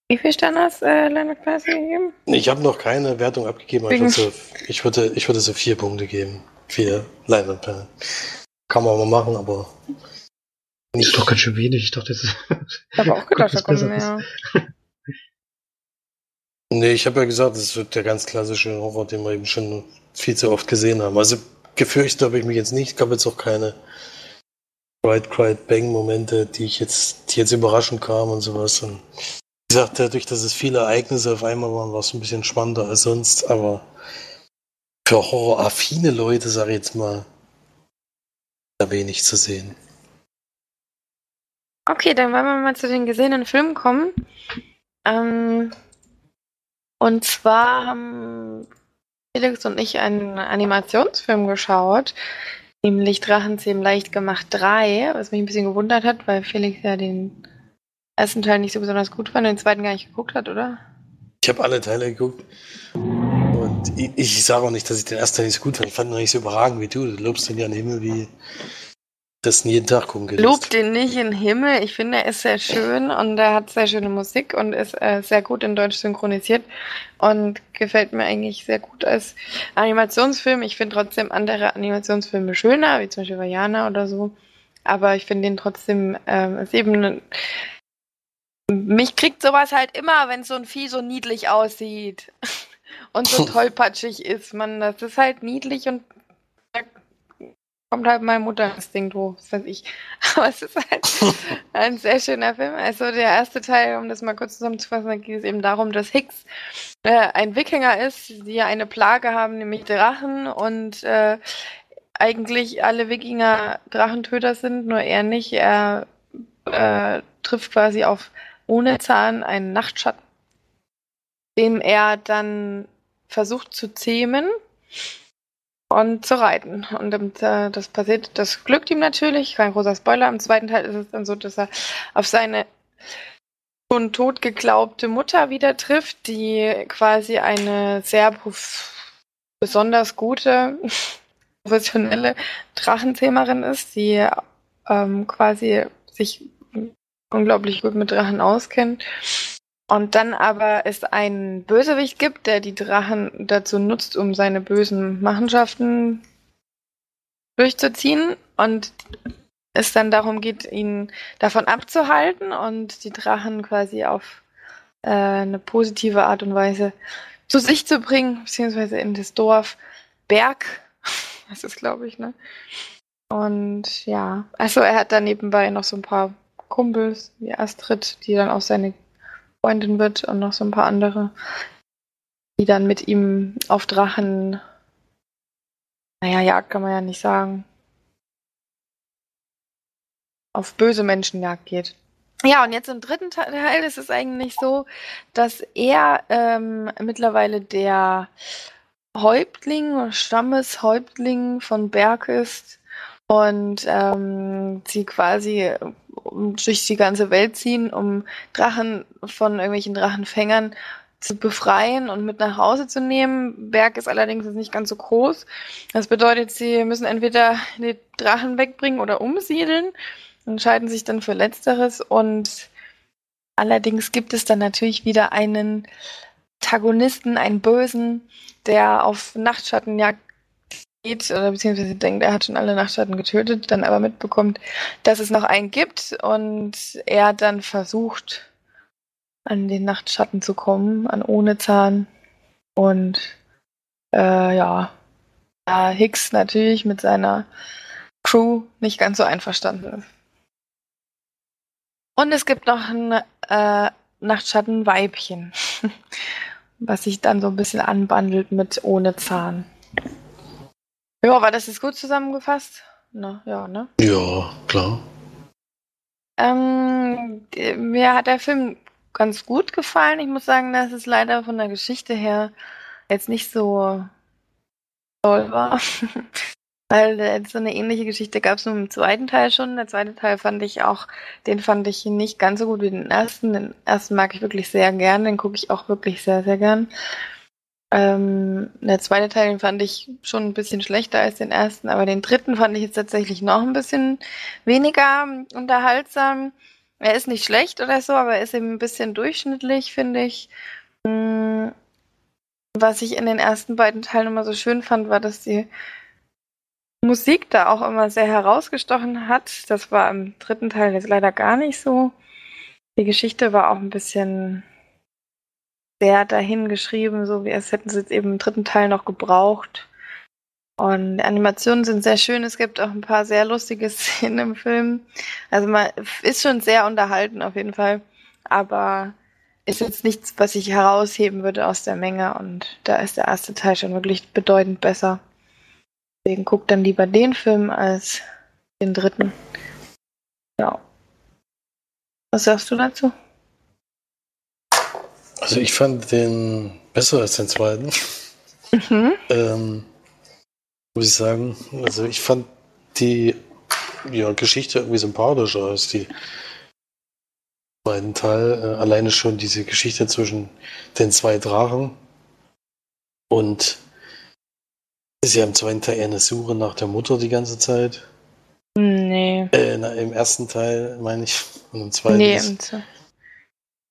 Wie viel Sterne hast äh, Leonard Classy gegeben? Ich habe noch keine Wertung abgegeben. Ich würde, so, ich, würde, ich würde so vier Punkte geben. Vier Leonard Panel. Kann man mal machen, aber. Nicht. Ist doch ganz schön wenig. Ich dachte, das ist. Ich habe auch gedacht, da kommen mehr. Nee, ich habe ja gesagt, das wird der ganz klassische Horror, den wir eben schon viel zu oft gesehen haben. Also gefürchtet habe ich mich jetzt nicht. Gab jetzt auch keine Cried, Cried, Bang Momente, die ich jetzt, die jetzt überraschend kamen und sowas. Und wie gesagt, dadurch, dass es viele Ereignisse auf einmal waren, war es ein bisschen spannender als sonst, aber für horroraffine Leute, sage ich jetzt mal, da wenig zu sehen. Okay, dann wollen wir mal zu den gesehenen Filmen kommen. Ähm, und zwar haben Felix und ich einen Animationsfilm geschaut, nämlich Drachenzähmen leicht gemacht 3, was mich ein bisschen gewundert hat, weil Felix ja den ersten Teil nicht so besonders gut fand und den zweiten gar nicht geguckt hat, oder? Ich habe alle Teile geguckt. Und ich, ich sage auch nicht, dass ich den ersten Teil nicht so gut fand. Ich fand ihn nicht so überragend wie du. Du lobst den ja in den Himmel wie das jeden Tag gucken Lob den nicht in den Himmel. Ich finde, er ist sehr schön und er hat sehr schöne Musik und ist äh, sehr gut in Deutsch synchronisiert und gefällt mir eigentlich sehr gut als Animationsfilm. Ich finde trotzdem andere Animationsfilme schöner, wie zum Beispiel Vajana oder so. Aber ich finde ihn trotzdem, ähm, ist eben mich kriegt sowas halt immer, wenn so ein Vieh so niedlich aussieht und so tollpatschig ist. Man, das ist halt niedlich und kommt halt meine Mutter das Ding hoch, das weiß ich. Aber es ist halt ein sehr schöner Film. Also der erste Teil, um das mal kurz zusammenzufassen, da geht es eben darum, dass Hicks äh, ein Wikinger ist, die ja eine Plage haben, nämlich Drachen und äh, eigentlich alle Wikinger Drachentöter sind, nur er nicht. Er äh, trifft quasi auf ohne Zahn einen Nachtschatten, den er dann versucht zu zähmen und zu reiten. Und äh, das passiert, das glückt ihm natürlich, kein großer Spoiler. Im zweiten Teil ist es dann so, dass er auf seine schon tot geglaubte Mutter wieder trifft, die quasi eine sehr besonders gute, professionelle Drachenzähmerin ist, die ähm, quasi sich unglaublich gut mit Drachen auskennt. Und dann aber es einen Bösewicht gibt, der die Drachen dazu nutzt, um seine bösen Machenschaften durchzuziehen und es dann darum geht, ihn davon abzuhalten und die Drachen quasi auf äh, eine positive Art und Weise zu sich zu bringen, beziehungsweise in das Dorf Berg, das ist glaube ich, ne? Und ja, also er hat da nebenbei noch so ein paar Kumpels wie Astrid, die dann auch seine Freundin wird und noch so ein paar andere, die dann mit ihm auf Drachen, naja, Jagd kann man ja nicht sagen, auf böse Menschenjagd geht. Ja, und jetzt im dritten Teil ist es eigentlich so, dass er ähm, mittlerweile der Häuptling, Stammeshäuptling von Berg ist und ähm, sie quasi durch die ganze Welt ziehen, um Drachen von irgendwelchen Drachenfängern zu befreien und mit nach Hause zu nehmen. Berg ist allerdings nicht ganz so groß. Das bedeutet, sie müssen entweder die Drachen wegbringen oder umsiedeln, entscheiden sich dann für Letzteres und allerdings gibt es dann natürlich wieder einen Tagonisten, einen Bösen, der auf Nachtschattenjagd geht, oder beziehungsweise denkt, er hat schon alle Nachtschatten getötet, dann aber mitbekommt, dass es noch einen gibt und er dann versucht, an den Nachtschatten zu kommen, an ohne Zahn. Und äh, ja, da Hicks natürlich mit seiner Crew nicht ganz so einverstanden ist. Und es gibt noch ein äh, Nachtschattenweibchen, was sich dann so ein bisschen anbandelt mit ohne Zahn. Ja, war das jetzt gut zusammengefasst? Na, ja, ne? Ja, klar. Ähm, mir hat der Film ganz gut gefallen. Ich muss sagen, dass es leider von der Geschichte her jetzt nicht so toll war. Weil so eine ähnliche Geschichte gab es nur im zweiten Teil schon. Der zweite Teil fand ich auch, den fand ich nicht ganz so gut wie den ersten. Den ersten mag ich wirklich sehr gern, den gucke ich auch wirklich sehr, sehr gern. Ähm, der zweite Teil den fand ich schon ein bisschen schlechter als den ersten, aber den dritten fand ich jetzt tatsächlich noch ein bisschen weniger unterhaltsam. Er ist nicht schlecht oder so, aber er ist eben ein bisschen durchschnittlich, finde ich. Hm, was ich in den ersten beiden Teilen immer so schön fand, war, dass die Musik da auch immer sehr herausgestochen hat. Das war im dritten Teil jetzt leider gar nicht so. Die Geschichte war auch ein bisschen sehr dahin geschrieben, so wie als hätten sie es eben im dritten Teil noch gebraucht. Und die Animationen sind sehr schön. Es gibt auch ein paar sehr lustige Szenen im Film. Also man ist schon sehr unterhalten auf jeden Fall. Aber ist jetzt nichts, was ich herausheben würde aus der Menge. Und da ist der erste Teil schon wirklich bedeutend besser. Deswegen guckt dann lieber den Film als den dritten. Ja. Was sagst du dazu? Also ich fand den besser als den zweiten. Mhm. ähm, muss ich sagen. Also ich fand die ja, Geschichte irgendwie sympathischer als die zweiten Teil. Äh, alleine schon diese Geschichte zwischen den zwei Drachen. Und ist ja im zweiten Teil eher eine Suche nach der Mutter die ganze Zeit. Nee. Äh, na, Im ersten Teil, meine ich. Und im zweiten. Nee, im,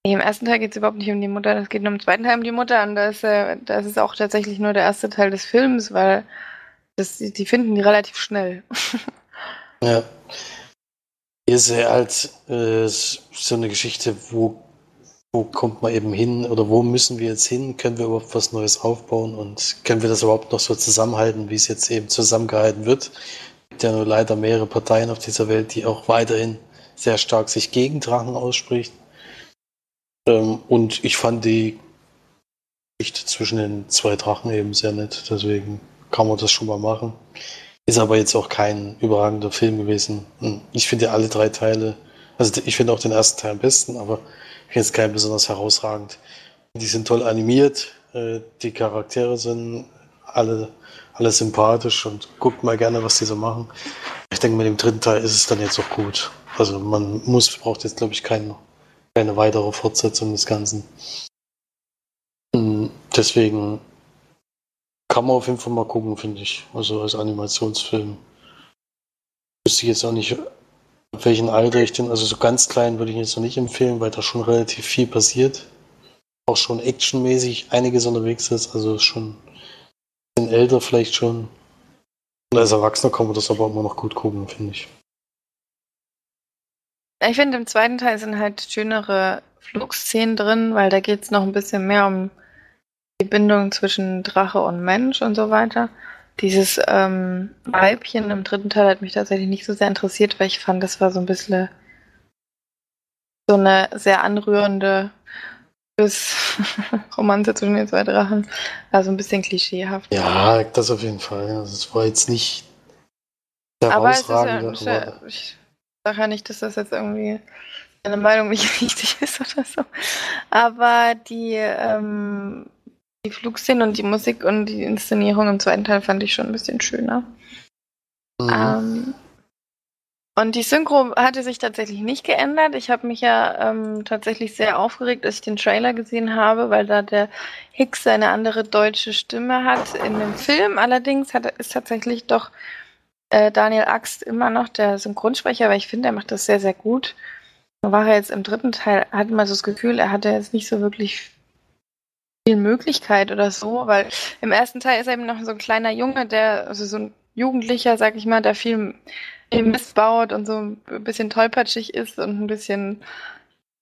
nee, im ersten Teil geht es überhaupt nicht um die Mutter, es geht nur im zweiten Teil um die Mutter. Und da ist, äh, da ist auch tatsächlich nur der erste Teil des Films, weil das, die finden die relativ schnell. ja. Hier ist halt äh, so eine Geschichte, wo, wo kommt man eben hin oder wo müssen wir jetzt hin? Können wir überhaupt was Neues aufbauen und können wir das überhaupt noch so zusammenhalten, wie es jetzt eben zusammengehalten wird? Es gibt ja nur leider mehrere Parteien auf dieser Welt, die auch weiterhin sehr stark sich gegen Drachen ausspricht. Ähm, und ich fand die Geschichte zwischen den zwei Drachen eben sehr nett, deswegen kann man das schon mal machen. Ist aber jetzt auch kein überragender Film gewesen. Hm, ich finde alle drei Teile, also ich finde auch den ersten Teil am besten, aber ich finde es kein besonders herausragend. Die sind toll animiert, äh, die Charaktere sind alle, alle sympathisch und guckt mal gerne, was die so machen. Ich denke, mit dem dritten Teil ist es dann jetzt auch gut. Also man muss, braucht jetzt, glaube ich, keine, keine weitere Fortsetzung des Ganzen. Hm, deswegen kann man auf jeden Fall mal gucken, finde ich. Also als Animationsfilm. Wüsste ich jetzt auch nicht, welchen Alter ich den, also so ganz klein würde ich jetzt noch nicht empfehlen, weil da schon relativ viel passiert. Auch schon actionmäßig einiges unterwegs ist, also schon ein bisschen älter vielleicht schon. Und als Erwachsener kann man das aber immer noch gut gucken, finde ich. Ich finde, im zweiten Teil sind halt schönere Flugszenen drin, weil da geht es noch ein bisschen mehr um die Bindung zwischen Drache und Mensch und so weiter. Dieses ähm, Weibchen im dritten Teil hat mich tatsächlich nicht so sehr interessiert, weil ich fand, das war so ein bisschen so eine sehr anrührende Romanze zwischen den zwei Drachen. Also ein bisschen klischeehaft. Ja, das auf jeden Fall. Also es war jetzt nicht herausragend. Aber, ja, aber ich sage ja nicht, dass das jetzt irgendwie eine Meinung nicht richtig ist oder so. Aber die ähm, die Flugszenen und die Musik und die Inszenierung im zweiten Teil fand ich schon ein bisschen schöner. Mhm. Ähm, und die Synchro hatte sich tatsächlich nicht geändert. Ich habe mich ja ähm, tatsächlich sehr aufgeregt, als ich den Trailer gesehen habe, weil da der Hicks eine andere deutsche Stimme hat. In dem Film allerdings hat, ist tatsächlich doch äh, Daniel Axt immer noch der Synchronsprecher, weil ich finde, er macht das sehr, sehr gut. War er jetzt im dritten Teil, hatte man so das Gefühl, er hatte jetzt nicht so wirklich viel Möglichkeit oder so, weil im ersten Teil ist er eben noch so ein kleiner Junge, der, also so ein Jugendlicher, sag ich mal, der viel missbaut und so ein bisschen tollpatschig ist und ein bisschen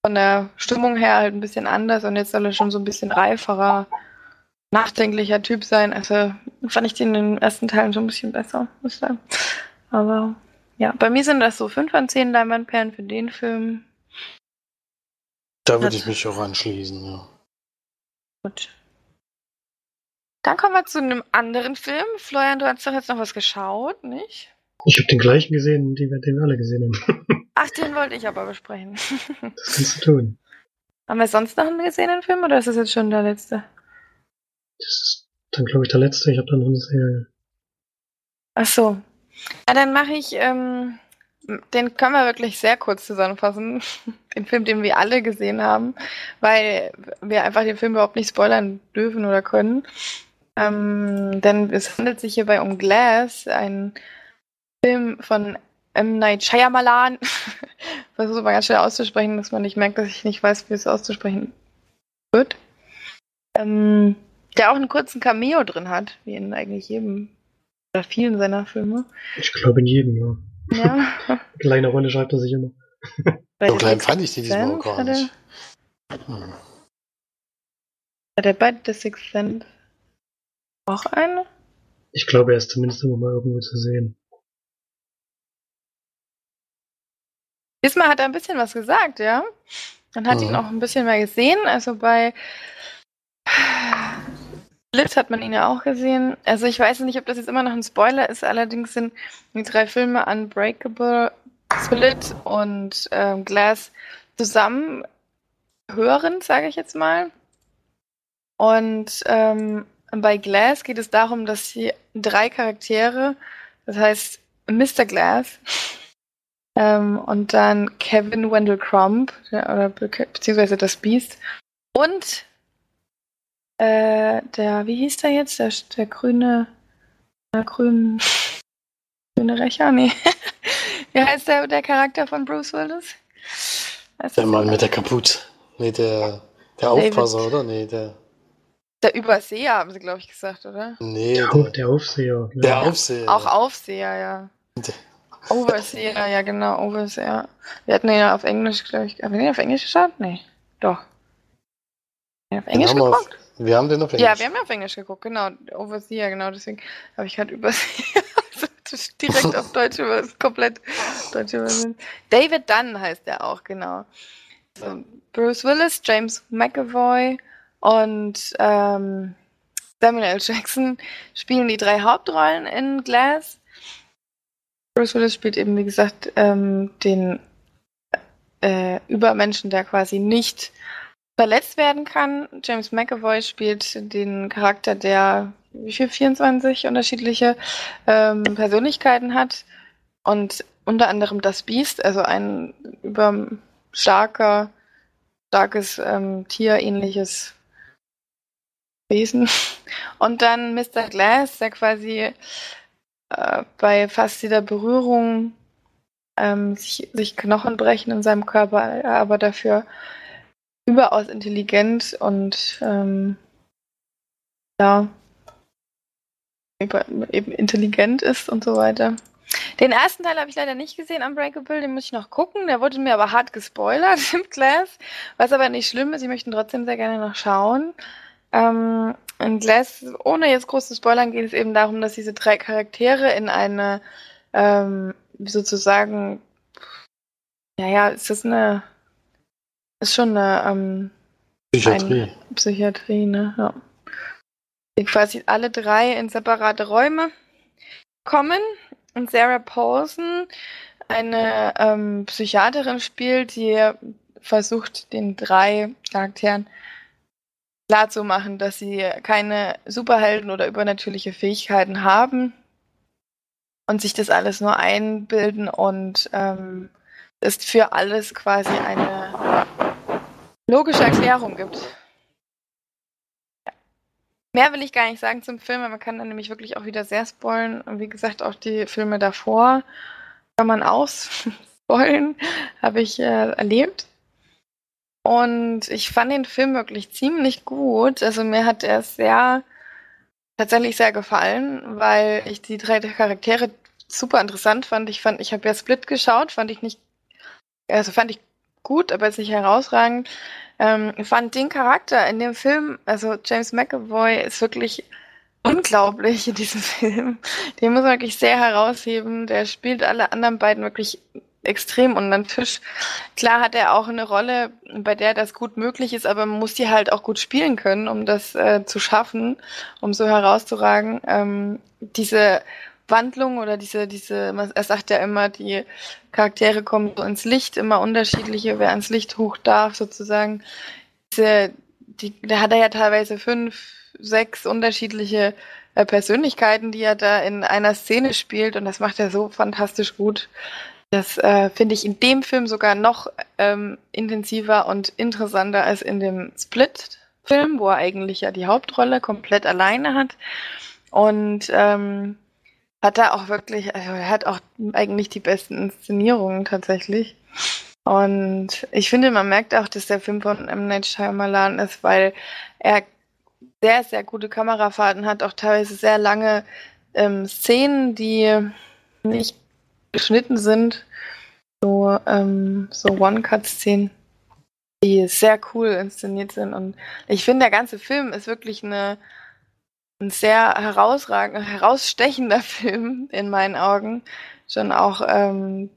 von der Stimmung her halt ein bisschen anders und jetzt soll er schon so ein bisschen reiferer, nachdenklicher Typ sein. Also fand ich den in den ersten Teilen schon ein bisschen besser, muss ich sagen. Aber ja, bei mir sind das so 5 von 10 Leinwandperlen für den Film. Da würde ich mich auch anschließen, ja. Gut. Dann kommen wir zu einem anderen Film. Florian, du hast doch jetzt noch was geschaut, nicht? Ich habe den gleichen gesehen, den wir alle gesehen haben. Ach, den wollte ich aber besprechen. Das kannst du tun. Haben wir sonst noch einen gesehenen Film oder ist das jetzt schon der letzte? Das ist dann, glaube ich, der letzte. Ich habe dann noch eine Serie. Ach so. Ja, dann mache ich ähm, den können wir wirklich sehr kurz zusammenfassen. Den Film, den wir alle gesehen haben, weil wir einfach den Film überhaupt nicht spoilern dürfen oder können. Ähm, denn es handelt sich hierbei um Glass, ein Film von M. Night Shyamalan. Versuche mal ganz schnell auszusprechen, dass man nicht merkt, dass ich nicht weiß, wie es auszusprechen wird. Ähm, der auch einen kurzen Cameo drin hat, wie in eigentlich jedem oder vielen seiner Filme. Ich glaube in jedem, ja. Ja. Kleine Rolle schreibt er sich immer. so klein fand ich die diesmal auch gar nicht. Hm. Hat er bei The Sixth Sense auch eine? Ich glaube, er ist zumindest immer mal irgendwo zu sehen. Diesmal hat er ein bisschen was gesagt, ja. Man hat mhm. ihn auch ein bisschen mehr gesehen. Also bei Blitz hat man ihn ja auch gesehen. Also ich weiß nicht, ob das jetzt immer noch ein Spoiler ist. Allerdings sind die drei Filme Unbreakable, Split und ähm, Glass zusammen hörend, sage ich jetzt mal. Und ähm, bei Glass geht es darum, dass die drei Charaktere, das heißt Mr. Glass, ähm, und dann Kevin Wendell Crump, oder beziehungsweise das Beast, und äh, der, wie hieß der jetzt? Der, der grüne, der grüne, grüne Rächer? Nee. wie heißt der, der Charakter von Bruce Willis? der Mann mit der Kapuze. Nee, der, der Aufpasser, oder? Nee, der. Der Überseher, haben sie, glaube ich, gesagt, oder? Nee. Der, der Aufseher. Ja. Der Aufseher. Auch Aufseher, ja. Overseer, ja genau, Overseer. Wir hatten ihn ja auf Englisch, glaube ich. Haben wir den auf Englisch geschaut? Nee. Doch. Auf Englisch geguckt? Auf, wir haben den auf Englisch. Ja, wir haben ja auf Englisch geguckt, genau. Overseer, genau, deswegen habe ich halt Überseer. direkt auf Deutsch über, komplett Deutsch übersetzt. David Dunn heißt er auch, genau. So, Bruce Willis, James McAvoy und ähm, Samuel L. Jackson spielen die drei Hauptrollen in Glass. Bruce Willis spielt eben, wie gesagt, ähm, den äh, Übermenschen, der quasi nicht verletzt werden kann. James McAvoy spielt den Charakter, der wie viel 24 unterschiedliche ähm, Persönlichkeiten hat und unter anderem das Biest, also ein über starker, starkes ähm, tierähnliches Wesen. Und dann Mr. Glass, der quasi äh, bei fast jeder Berührung ähm, sich, sich Knochen brechen in seinem Körper, aber dafür überaus intelligent und ähm, ja, eben intelligent ist und so weiter. Den ersten Teil habe ich leider nicht gesehen, Unbreakable, den muss ich noch gucken. Der wurde mir aber hart gespoilert im Glass, was aber nicht schlimm ist. Ich möchte ihn trotzdem sehr gerne noch schauen. Ähm, in Glass, ohne jetzt groß zu spoilern, geht es eben darum, dass diese drei Charaktere in eine ähm, sozusagen, naja, ist das eine, ist schon eine ähm, Psychiatrie. Eine Psychiatrie, ne? Ja. Die quasi alle drei in separate Räume kommen und Sarah Paulson eine ähm, Psychiaterin spielt, die versucht, den drei Charakteren klarzumachen, dass sie keine Superhelden oder übernatürliche Fähigkeiten haben und sich das alles nur einbilden und ähm, es für alles quasi eine logische Erklärung gibt. Mehr will ich gar nicht sagen zum Film, man kann dann nämlich wirklich auch wieder sehr spoilen. Und wie gesagt, auch die Filme davor kann man ausspoilen, habe ich äh, erlebt. Und ich fand den Film wirklich ziemlich gut. Also mir hat er sehr, tatsächlich sehr gefallen, weil ich die drei Charaktere super interessant fand. Ich fand, ich habe ja Split geschaut, fand ich nicht, also fand ich gut, aber jetzt nicht herausragend. Ähm, fand den Charakter in dem Film, also James McAvoy ist wirklich unglaublich in diesem Film. Den muss man wirklich sehr herausheben. Der spielt alle anderen beiden wirklich extrem unter den Tisch. Klar hat er auch eine Rolle, bei der das gut möglich ist, aber man muss die halt auch gut spielen können, um das äh, zu schaffen, um so herauszuragen. Ähm, diese Wandlung oder diese, diese, er sagt ja immer, die Charaktere kommen so ins Licht, immer unterschiedliche, wer ans Licht hoch darf, sozusagen. Diese, die, da hat er ja teilweise fünf, sechs unterschiedliche äh, Persönlichkeiten, die er da in einer Szene spielt und das macht er so fantastisch gut. Das äh, finde ich in dem Film sogar noch ähm, intensiver und interessanter als in dem Split-Film, wo er eigentlich ja die Hauptrolle komplett alleine hat. Und ähm, hat er auch wirklich, also er hat auch eigentlich die besten Inszenierungen tatsächlich. Und ich finde, man merkt auch, dass der Film von M. Night Shyamalan ist, weil er sehr, sehr gute Kamerafahrten hat, auch teilweise sehr lange ähm, Szenen, die nicht geschnitten sind, so, ähm, so One-Cut-Szenen, die sehr cool inszeniert sind. Und ich finde, der ganze Film ist wirklich eine ein sehr herausragender, herausstechender Film in meinen Augen. Schon auch ähm,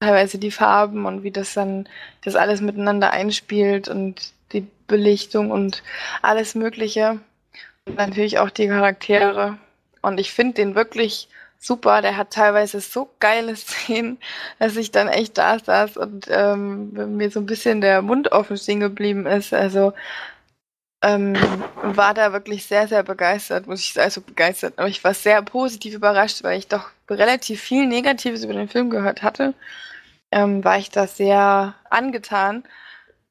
teilweise die Farben und wie das dann das alles miteinander einspielt und die Belichtung und alles Mögliche. Und natürlich auch die Charaktere. Und ich finde den wirklich super. Der hat teilweise so geile Szenen, dass ich dann echt da saß und ähm, mir so ein bisschen der Mund offen stehen geblieben ist. Also ähm, war da wirklich sehr, sehr begeistert, muss ich sagen, also begeistert. Aber ich war sehr positiv überrascht, weil ich doch relativ viel Negatives über den Film gehört hatte. Ähm, war ich da sehr angetan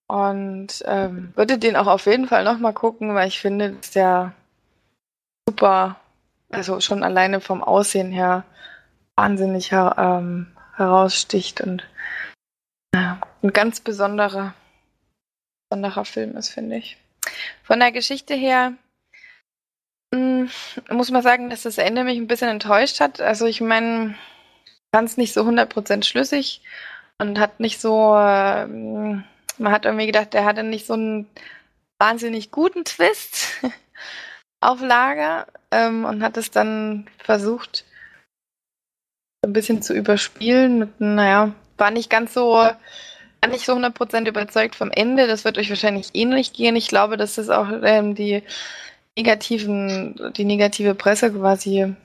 und ähm, würde den auch auf jeden Fall nochmal gucken, weil ich finde, dass der super also schon alleine vom Aussehen her wahnsinnig her, ähm, heraussticht und ja, ein ganz besonderer, besonderer Film ist, finde ich. Von der Geschichte her mh, hm, muss man sagen, dass das Ende mich ein bisschen enttäuscht hat. Also ich meine, fand es nicht so 100% schlüssig und hat nicht so, äh, man hat irgendwie gedacht, der hatte nicht so einen wahnsinnig guten Twist auf Lager ähm, und hat es dann versucht, ein bisschen zu überspielen. Mit, naja, war nicht ganz so, nicht so 100% überzeugt vom Ende. Das wird euch wahrscheinlich ähnlich gehen. Ich glaube, dass das auch ähm, die negativen, die negative Presse quasi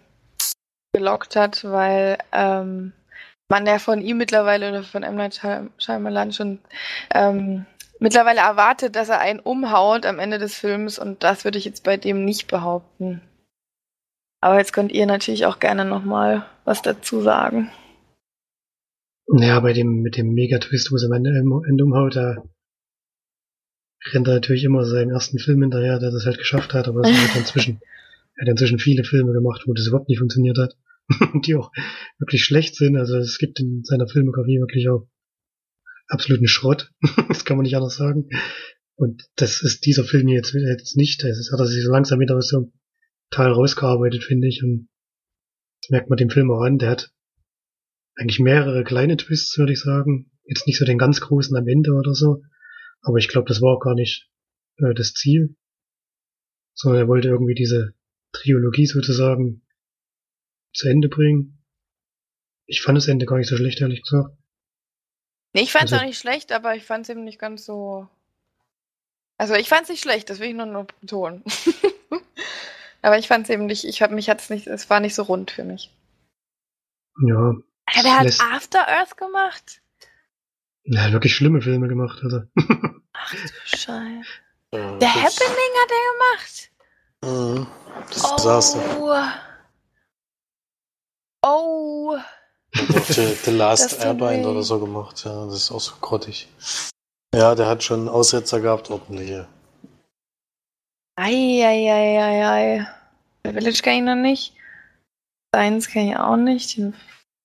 gelockt hat, weil ähm, man ja von ihm mittlerweile oder von M. Night Shyamalan schon ähm, mittlerweile erwartet, dass er einen umhaut am Ende des Films und das würde ich jetzt bei dem nicht behaupten. Aber jetzt könnt ihr natürlich auch gerne nochmal was dazu sagen. Naja, bei dem, mit dem Megatwist, wo es am Ende, umhaut, da rennt er natürlich immer seinen ersten Film hinterher, der das halt geschafft hat, aber es hat inzwischen, er hat inzwischen viele Filme gemacht, wo das überhaupt nicht funktioniert hat. die auch wirklich schlecht sind. Also es gibt in seiner Filmografie wirklich auch absoluten Schrott. das kann man nicht anders sagen. Und das ist dieser Film jetzt, jetzt nicht. Das hat er sich so langsam wieder so ein Teil rausgearbeitet, finde ich. Und das merkt man dem Film auch an. Der hat eigentlich mehrere kleine Twists, würde ich sagen. Jetzt nicht so den ganz großen am Ende oder so. Aber ich glaube, das war auch gar nicht äh, das Ziel. Sondern er wollte irgendwie diese Trilogie sozusagen zu Ende bringen. Ich fand das Ende gar nicht so schlecht, ehrlich gesagt. Nee, ich fand es also, auch nicht schlecht, aber ich fand es eben nicht ganz so. Also ich fand es nicht schlecht, das will ich nur noch betonen. aber ich fand es eben nicht, ich hab, mich hat's nicht, es war nicht so rund für mich. Ja. Ja, der hat After Earth gemacht. Er hat wirklich schlimme Filme gemacht, also. Ach du Scheiße. Ja, der Happening hat er gemacht. Mhm. Das oh. Desaster. Oh. The, The Last Airband oder so gemacht, ja, das ist auch so grottig. Ja, der hat schon Aussetzer gehabt, ordentliche. Eieieiei. Village kann ich noch nicht. Science kann ich auch nicht.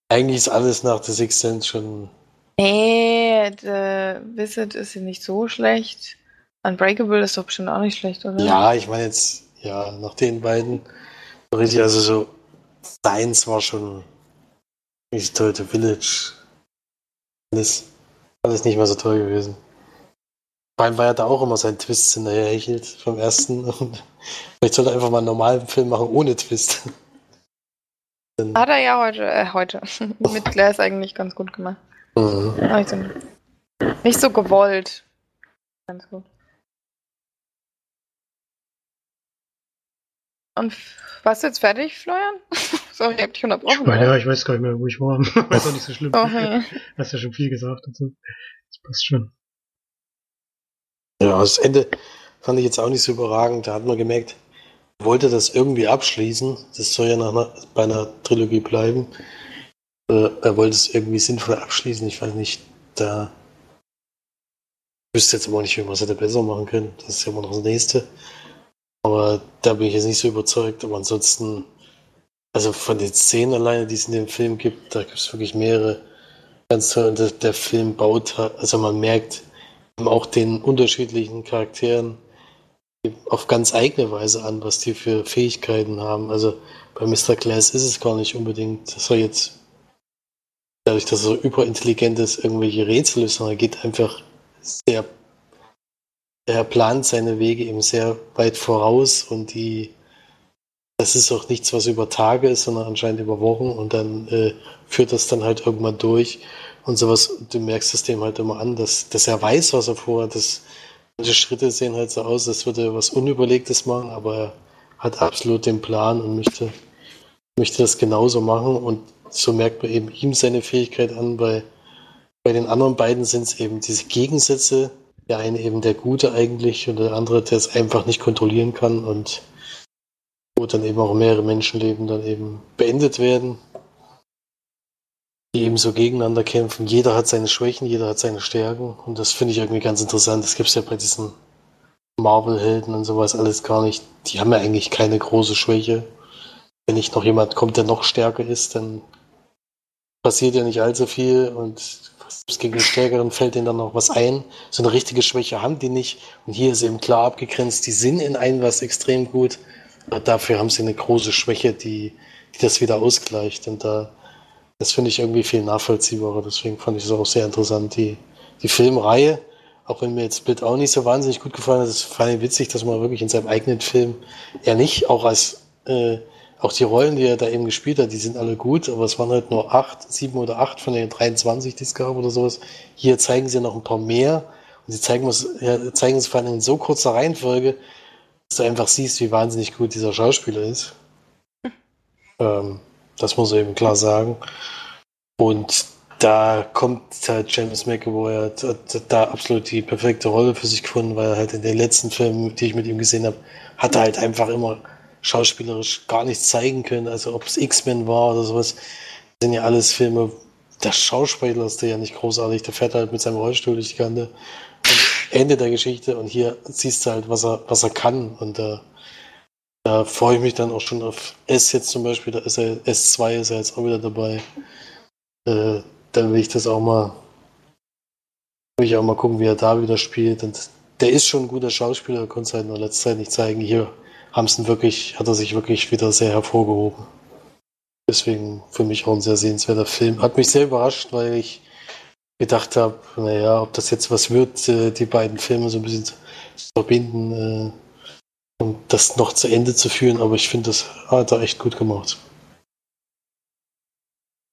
Eigentlich ist alles nach The Sixth Sense schon. Nee, The Visit ist ja nicht so schlecht. Unbreakable ist doch bestimmt auch nicht schlecht, oder? Ja, ich meine jetzt, ja, nach den beiden. Richtig, also so. Science war schon ich toll, The Village. Alles, alles nicht mehr so toll gewesen. Vor allem, weil er da auch immer seinen Twist hinterher hechelt vom ersten. Und vielleicht sollte er einfach mal einen normalen Film machen ohne Twist. Hat er ja heute, äh, heute. Mit Glass eigentlich ganz gut gemacht. Mhm. Also, nicht so gewollt. Ganz gut. Und warst du jetzt fertig, Florian? Sorry, ich hab dich unterbrochen. Ich meine, ja, ich weiß gar nicht mehr, wo ich war. ist auch nicht so schlimm. Okay. Hast ja schon viel gesagt dazu. Das passt schon. Ja, das Ende fand ich jetzt auch nicht so überragend. Da hat man gemerkt, er wollte das irgendwie abschließen. Das soll ja nach einer, bei einer Trilogie bleiben. Äh, er wollte es irgendwie sinnvoll abschließen. Ich weiß nicht, da wüsste jetzt aber nicht, wie man es hätte besser machen können. Das ist ja immer noch das nächste. Aber da bin ich jetzt nicht so überzeugt. Aber ansonsten, also von den Szenen alleine, die es in dem Film gibt, da gibt es wirklich mehrere ganz toll. Und der, der Film baut, also man merkt auch den unterschiedlichen Charakteren auf ganz eigene Weise an, was die für Fähigkeiten haben. Also bei Mr. Glass ist es gar nicht unbedingt, dass er jetzt dadurch, dass er so überintelligent ist, irgendwelche Rätsel löst, sondern er geht einfach sehr er plant seine Wege eben sehr weit voraus und die das ist auch nichts, was über Tage ist, sondern anscheinend über Wochen und dann äh, führt das dann halt irgendwann durch und sowas. Du merkst es dem halt immer an, dass, dass er weiß, was er vorhat. Dass manche Schritte sehen halt so aus, als würde er was Unüberlegtes machen, aber er hat absolut den Plan und möchte, möchte das genauso machen und so merkt man eben ihm seine Fähigkeit an. Bei, bei den anderen beiden sind es eben diese Gegensätze. Der eine eben der Gute eigentlich und der andere, der es einfach nicht kontrollieren kann und wo dann eben auch mehrere Menschenleben dann eben beendet werden, die eben so gegeneinander kämpfen. Jeder hat seine Schwächen, jeder hat seine Stärken und das finde ich irgendwie ganz interessant. Das gibt es ja bei diesen Marvel-Helden und sowas alles gar nicht. Die haben ja eigentlich keine große Schwäche. Wenn nicht noch jemand kommt, der noch stärker ist, dann passiert ja nicht allzu viel und gegen den Stärkeren fällt denen dann noch was ein. So eine richtige Schwäche haben die nicht. Und hier ist eben klar abgegrenzt, die sind in einem was extrem gut dafür haben sie eine große Schwäche, die, die das wieder ausgleicht. Und da, das finde ich irgendwie viel nachvollziehbarer. Deswegen fand ich es auch sehr interessant. Die, die Filmreihe, auch wenn mir jetzt Split auch nicht so wahnsinnig gut gefallen hat, ist ich witzig, dass man wirklich in seinem eigenen Film, er nicht, auch als, äh, auch die Rollen, die er da eben gespielt hat, die sind alle gut, aber es waren halt nur acht, sieben oder acht von den 23, die es gab oder sowas. Hier zeigen sie noch ein paar mehr und sie zeigen es, ja, zeigen es vor allem in so kurzer Reihenfolge, dass du einfach siehst, wie wahnsinnig gut dieser Schauspieler ist. Ähm, das muss man eben klar sagen. Und da kommt halt James McAvoy, hat, hat da absolut die perfekte Rolle für sich gefunden, weil er halt in den letzten Filmen, die ich mit ihm gesehen habe, hat er halt einfach immer schauspielerisch gar nichts zeigen können. Also ob es X-Men war oder sowas, sind ja alles Filme, der Schauspieler ist der ja nicht großartig, der fährt halt mit seinem Rollstuhl durch die Kante. Ende der Geschichte und hier siehst du halt, was er, was er kann und äh, da freue ich mich dann auch schon auf S jetzt zum Beispiel, da ist er, S2 ist er jetzt auch wieder dabei. Äh, dann will ich das auch mal, will ich auch mal gucken, wie er da wieder spielt und der ist schon ein guter Schauspieler, konnte es halt in der letzten Zeit nicht zeigen. Hier es wirklich, hat er sich wirklich wieder sehr hervorgehoben. Deswegen für mich auch ein sehr sehenswerter Film. Hat mich sehr überrascht, weil ich gedacht habe, naja, ob das jetzt was wird, äh, die beiden Filme so ein bisschen zu verbinden äh, das noch zu Ende zu führen, aber ich finde, das hat er echt gut gemacht.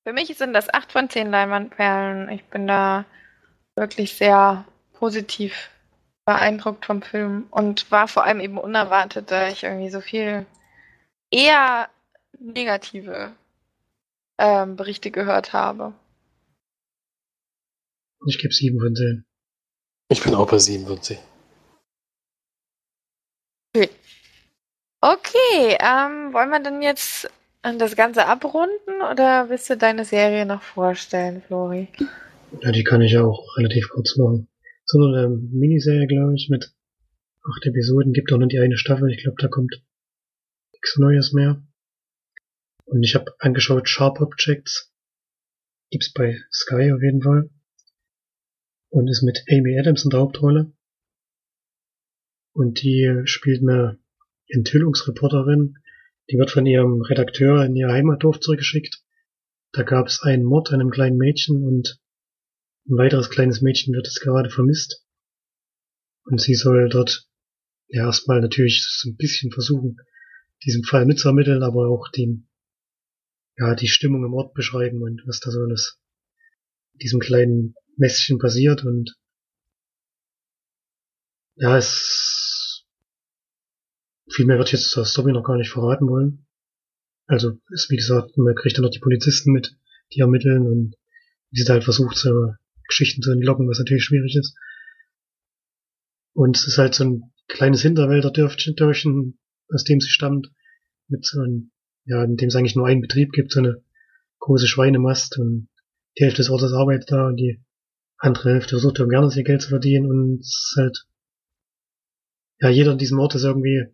Für mich sind das 8 von 10 Leinwandperlen. Ich bin da wirklich sehr positiv beeindruckt vom Film und war vor allem eben unerwartet, da ich irgendwie so viel eher negative ähm, Berichte gehört habe. Ich gebe 7 von 10. Ich bin auch bei 7 von 10. Okay, ähm, wollen wir denn jetzt das Ganze abrunden oder willst du deine Serie noch vorstellen, Flori? Ja, die kann ich auch relativ kurz machen. So eine Miniserie, glaube ich, mit acht Episoden. Gibt auch nur die eine Staffel. Ich glaube, da kommt nichts Neues mehr. Und ich habe angeschaut Sharp Objects. Gibt's bei Sky auf jeden Fall und ist mit Amy Adams in der Hauptrolle. Und die spielt eine Enthüllungsreporterin, die wird von ihrem Redakteur in ihr Heimatdorf zurückgeschickt. Da gab es einen Mord an einem kleinen Mädchen und ein weiteres kleines Mädchen wird jetzt gerade vermisst. Und sie soll dort ja erstmal natürlich so ein bisschen versuchen, diesen Fall mitzuermitteln, aber auch den, ja, die Stimmung im Ort beschreiben und was da so alles diesem kleinen Mäßchen passiert und ja, es viel mehr wird jetzt zur Story noch gar nicht verraten wollen. Also ist wie gesagt, man kriegt dann noch die Polizisten mit, die ermitteln und wie sie da halt versucht, so Geschichten zu entlocken, was natürlich schwierig ist. Und es ist halt so ein kleines Hinterwälder-Dörfchen, aus dem sie stammt, mit so einem, ja, in dem es eigentlich nur einen Betrieb gibt, so eine große Schweinemast und die Hälfte des Ortes arbeitet da und die andere Hälfte versucht haben gerne ihr Geld zu verdienen und es ist halt, ja, jeder in diesem Ort ist irgendwie,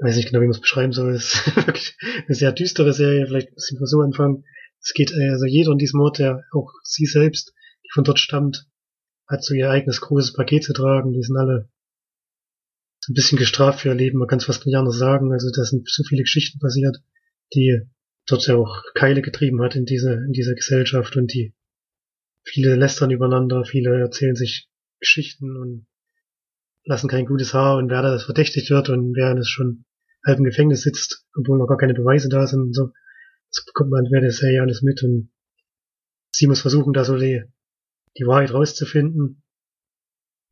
weiß nicht genau, wie man es beschreiben soll, es ist wirklich eine sehr düstere Serie, vielleicht ein bisschen so anfangen. Es geht, äh, also jeder in diesem Ort, der auch sie selbst, die von dort stammt, hat so ihr eigenes großes Paket zu tragen, die sind alle so ein bisschen gestraft für ihr Leben, man kann es fast nicht anders sagen, also da sind so viele Geschichten passiert, die dort ja auch Keile getrieben hat in diese, in dieser Gesellschaft. Und die Viele lästern übereinander, viele erzählen sich Geschichten und lassen kein gutes Haar und wer da verdächtigt wird und wer das schon halb im Gefängnis sitzt, obwohl noch gar keine Beweise da sind und so. Das bekommt man während der Serie alles mit und sie muss versuchen, da so die, die Wahrheit rauszufinden.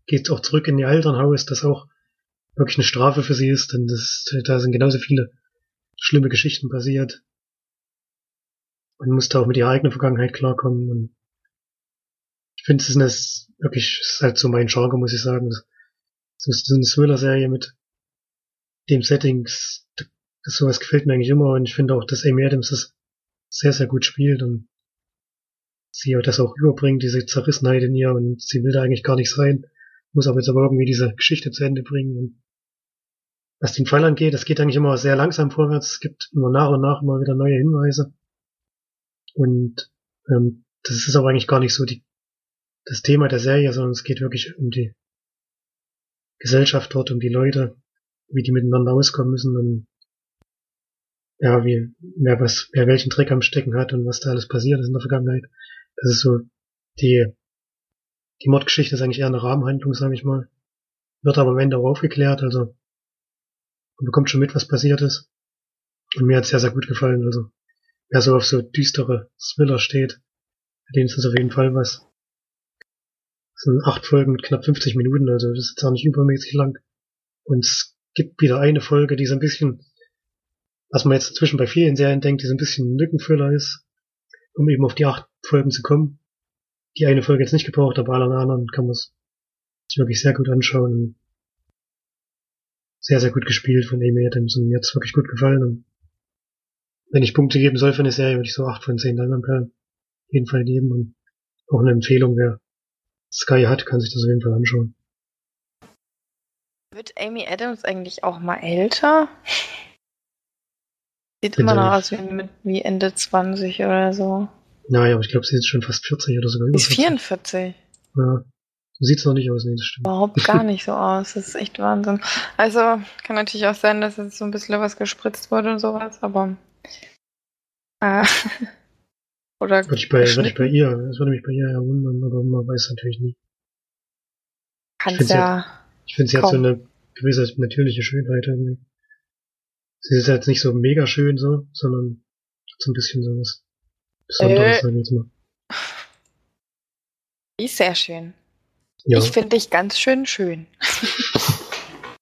Geht auch zurück in ihr Elternhaus, das auch wirklich eine Strafe für sie ist, denn das, da sind genauso viele schlimme Geschichten passiert. Man muss da auch mit ihrer eigenen Vergangenheit klarkommen. Und ich finde, es ist wirklich, es ist halt so mein Genre, muss ich sagen. So eine Thriller-Serie mit dem Settings, das, sowas gefällt mir eigentlich immer und ich finde auch, dass Amy Adams das sehr, sehr gut spielt und sie das auch überbringt, diese Zerrissenheit in ihr und sie will da eigentlich gar nicht sein, muss aber jetzt aber irgendwie diese Geschichte zu Ende bringen. Und was den Fall angeht, es geht eigentlich immer sehr langsam vorwärts, es gibt immer nach und nach immer wieder neue Hinweise. Und ähm, das ist aber eigentlich gar nicht so die, das Thema der Serie, sondern es geht wirklich um die Gesellschaft dort, um die Leute, wie die miteinander auskommen müssen und ja, wie, wer was, wer welchen Trick am Stecken hat und was da alles passiert ist in der Vergangenheit. Das ist so, die, die Mordgeschichte ist eigentlich eher eine Rahmenhandlung, sage ich mal. Wird aber am Ende auch aufgeklärt, also man bekommt schon mit, was passiert ist. Und mir hat es sehr, sehr gut gefallen. Also wer so auf so düstere Thriller steht, bei denen ist es auf jeden Fall was. Das sind acht Folgen mit knapp 50 Minuten, also das ist jetzt auch nicht übermäßig lang. Und es gibt wieder eine Folge, die so ein bisschen, was man jetzt inzwischen bei vielen Serien denkt, die so ein bisschen Lückenfüller ist, um eben auf die acht Folgen zu kommen. Die eine Folge jetzt nicht gebraucht, aber alle anderen kann man es sich wirklich sehr gut anschauen. Sehr, sehr gut gespielt von Amy Adams und mir hat es wirklich gut gefallen. Und wenn ich Punkte geben soll für eine Serie, würde ich so acht von zehn Leinwandperlen jeden Fall geben und auch eine Empfehlung, wer Sky hat, kann sich das auf jeden Fall anschauen. Wird Amy Adams eigentlich auch mal älter? Sieht immer noch aus wie, mit, wie Ende 20 oder so. Naja, aber ich glaube, sie ist schon fast 40 oder sogar. Sie ist 44. Ja. Sieht es noch nicht aus, nee, das stimmt. Überhaupt gar nicht so aus. Das ist echt Wahnsinn. Also, kann natürlich auch sein, dass jetzt so ein bisschen was gespritzt wurde und sowas, aber äh, oder würde ich, bei, würde ich bei ihr, das würde mich bei ihr ja wundern, aber man weiß natürlich nie. Kannst ja. Ich finde, sie hat so eine gewisse natürliche Schönheit irgendwie. Sie ist jetzt nicht so mega schön so, sondern so ein bisschen so was Besonderes, äh, sag ich jetzt mal. Die ist sehr schön. Ja. Ich finde dich ganz schön schön.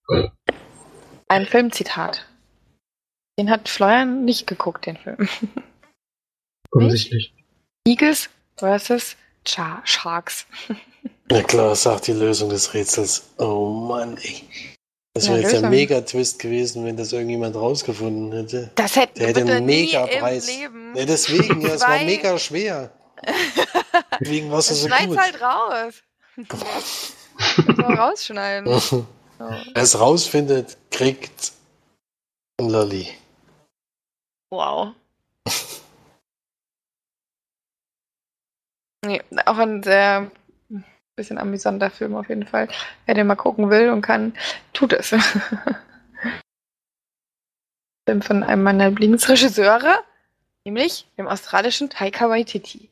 Ein Filmzitat. Den hat Florian nicht geguckt, den Film. Offensichtlich. Eagles versus Char Sharks. Na klar, sagt die Lösung des Rätsels. Oh Mann, ey. Das wäre ja, jetzt ein Mega-Twist gewesen, wenn das irgendjemand rausgefunden hätte. Das hätte, Der hätte einen Mega-Preis. Ja, deswegen, ja, es war mega schwer. Deswegen war es so gut. halt raus. rausschneiden. So. Wer es rausfindet, kriegt ein Lolli. Wow. Nee, auch ein sehr bisschen amüsanter Film auf jeden Fall. Wer den mal gucken will und kann, tut es. Film von einem meiner Lieblingsregisseure, nämlich dem australischen Taika Waititi.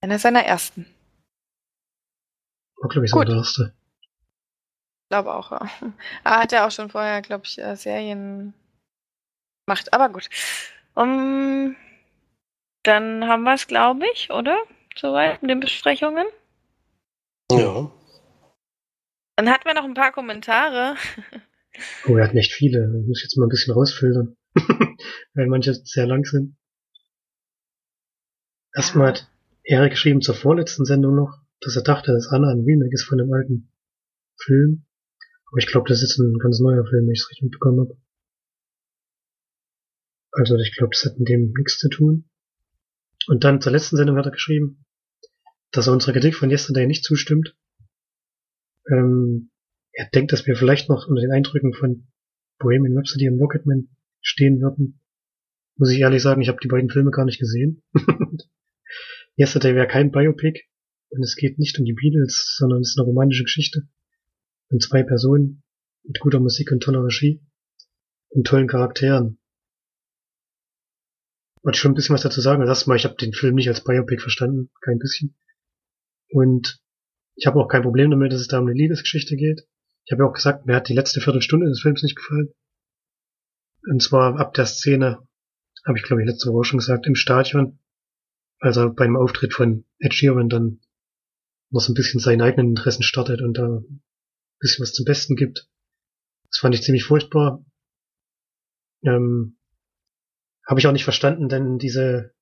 Einer seiner ersten. War, glaube ich, der erste. Ich glaube auch. Ja. Er hat ja auch schon vorher, glaube ich, äh, Serien gemacht. Aber gut. Um, dann haben wir es, glaube ich, oder? Soweit mit den Besprechungen? Ja. Dann hatten wir noch ein paar Kommentare. Oh, er hat nicht viele. Da muss ich jetzt mal ein bisschen rausfiltern. Weil manche sehr lang sind. Erstmal hat Erik geschrieben zur vorletzten Sendung noch, dass er dachte, dass Anna ein Remake ist von dem alten Film. Aber ich glaube, das ist ein ganz neuer Film, wenn ich es richtig mitbekommen habe. Also ich glaube, das hat mit dem nichts zu tun. Und dann zur letzten Sendung hat er geschrieben, dass er unserer Kritik von Yesterday nicht zustimmt. Ähm, er denkt, dass wir vielleicht noch unter den Eindrücken von Bohemian Rhapsody und Rocketman stehen würden. Muss ich ehrlich sagen, ich habe die beiden Filme gar nicht gesehen. Yesterday wäre kein Biopic und es geht nicht um die Beatles, sondern es ist eine romantische Geschichte von zwei Personen mit guter Musik und toller Regie und tollen Charakteren wollte schon ein bisschen was dazu sagen. Also erstmal, ich habe den Film nicht als Biopic verstanden, kein bisschen. Und ich habe auch kein Problem damit, dass es da um eine Liebesgeschichte geht. Ich habe ja auch gesagt, mir hat die letzte Viertelstunde des Films nicht gefallen. Und zwar ab der Szene, habe ich glaube ich letzte Woche schon gesagt, im Stadion, als er beim Auftritt von Ed Sheeran dann noch so ein bisschen seine eigenen Interessen startet und da ein bisschen was zum Besten gibt. Das fand ich ziemlich furchtbar. Ähm, habe ich auch nicht verstanden, denn diese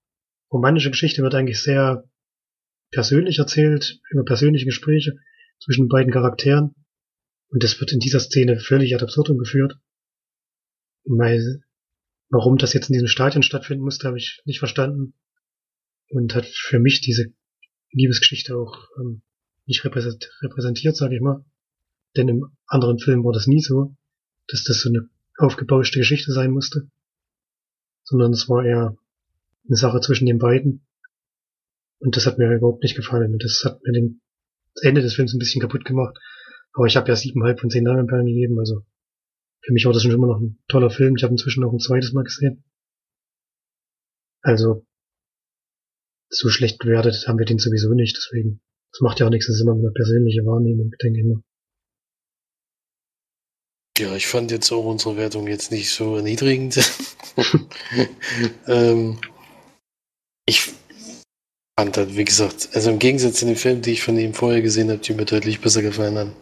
romantische Geschichte wird eigentlich sehr persönlich erzählt, über persönliche Gespräche zwischen beiden Charakteren. Und das wird in dieser Szene völlig ad absurdum geführt. Weil, warum das jetzt in diesem Stadion stattfinden musste, habe ich nicht verstanden. Und hat für mich diese Liebesgeschichte auch ähm, nicht repräsentiert, sage ich mal. Denn im anderen Film war das nie so, dass das so eine aufgebauschte Geschichte sein musste. Sondern es war eher eine Sache zwischen den beiden. Und das hat mir überhaupt nicht gefallen. Und das hat mir den, das Ende des Films ein bisschen kaputt gemacht. Aber ich habe ja siebeneinhalb von zehn Leinwandperlen gegeben, also für mich war das schon immer noch ein toller Film. Ich habe inzwischen noch ein zweites Mal gesehen. Also so schlecht bewertet haben wir den sowieso nicht, deswegen. Das macht ja auch nichts, das ist immer eine persönliche Wahrnehmung, denke ich mal. Ja, ich fand jetzt auch unsere Wertung jetzt nicht so erniedrigend. ähm, ich fand wie gesagt, also im Gegensatz zu den Filmen, die ich von ihm vorher gesehen habe, die mir deutlich besser gefallen haben,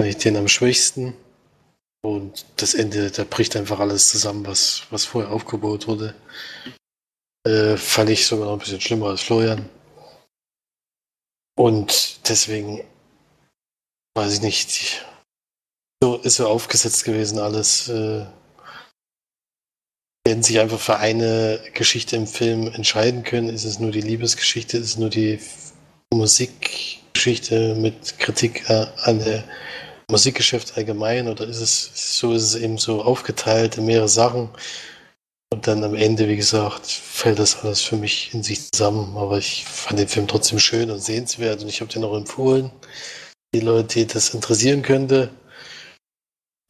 fand ich den am schwächsten. Und das Ende, da bricht einfach alles zusammen, was, was vorher aufgebaut wurde. Äh, fand ich sogar noch ein bisschen schlimmer als Florian. Und deswegen weiß ich nicht. So ist er aufgesetzt gewesen, alles. Äh, werden sich einfach für eine Geschichte im Film entscheiden können. Ist es nur die Liebesgeschichte? Ist es nur die Musikgeschichte mit Kritik äh, an der Musikgeschäft allgemein? Oder ist es so, ist es eben so aufgeteilt in mehrere Sachen? Und dann am Ende, wie gesagt, fällt das alles für mich in sich zusammen. Aber ich fand den Film trotzdem schön und sehenswert und ich habe den auch empfohlen. Die Leute, die das interessieren könnte.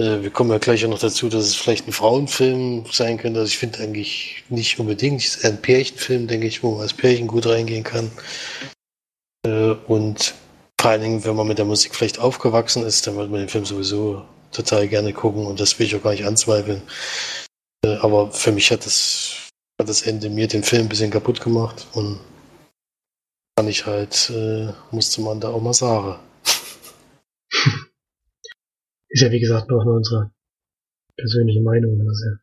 Äh, wir kommen ja gleich auch noch dazu, dass es vielleicht ein Frauenfilm sein könnte. Also ich finde eigentlich nicht unbedingt. Es ist ein Pärchenfilm, denke ich, wo man als Pärchen gut reingehen kann. Äh, und vor allen Dingen, wenn man mit der Musik vielleicht aufgewachsen ist, dann wird man den Film sowieso total gerne gucken und das will ich auch gar nicht anzweifeln. Äh, aber für mich hat das, hat das Ende mir den Film ein bisschen kaputt gemacht und kann ich halt, musste man da auch mal sagen. Ist ja wie gesagt nur nur unsere persönliche Meinung. Das ja,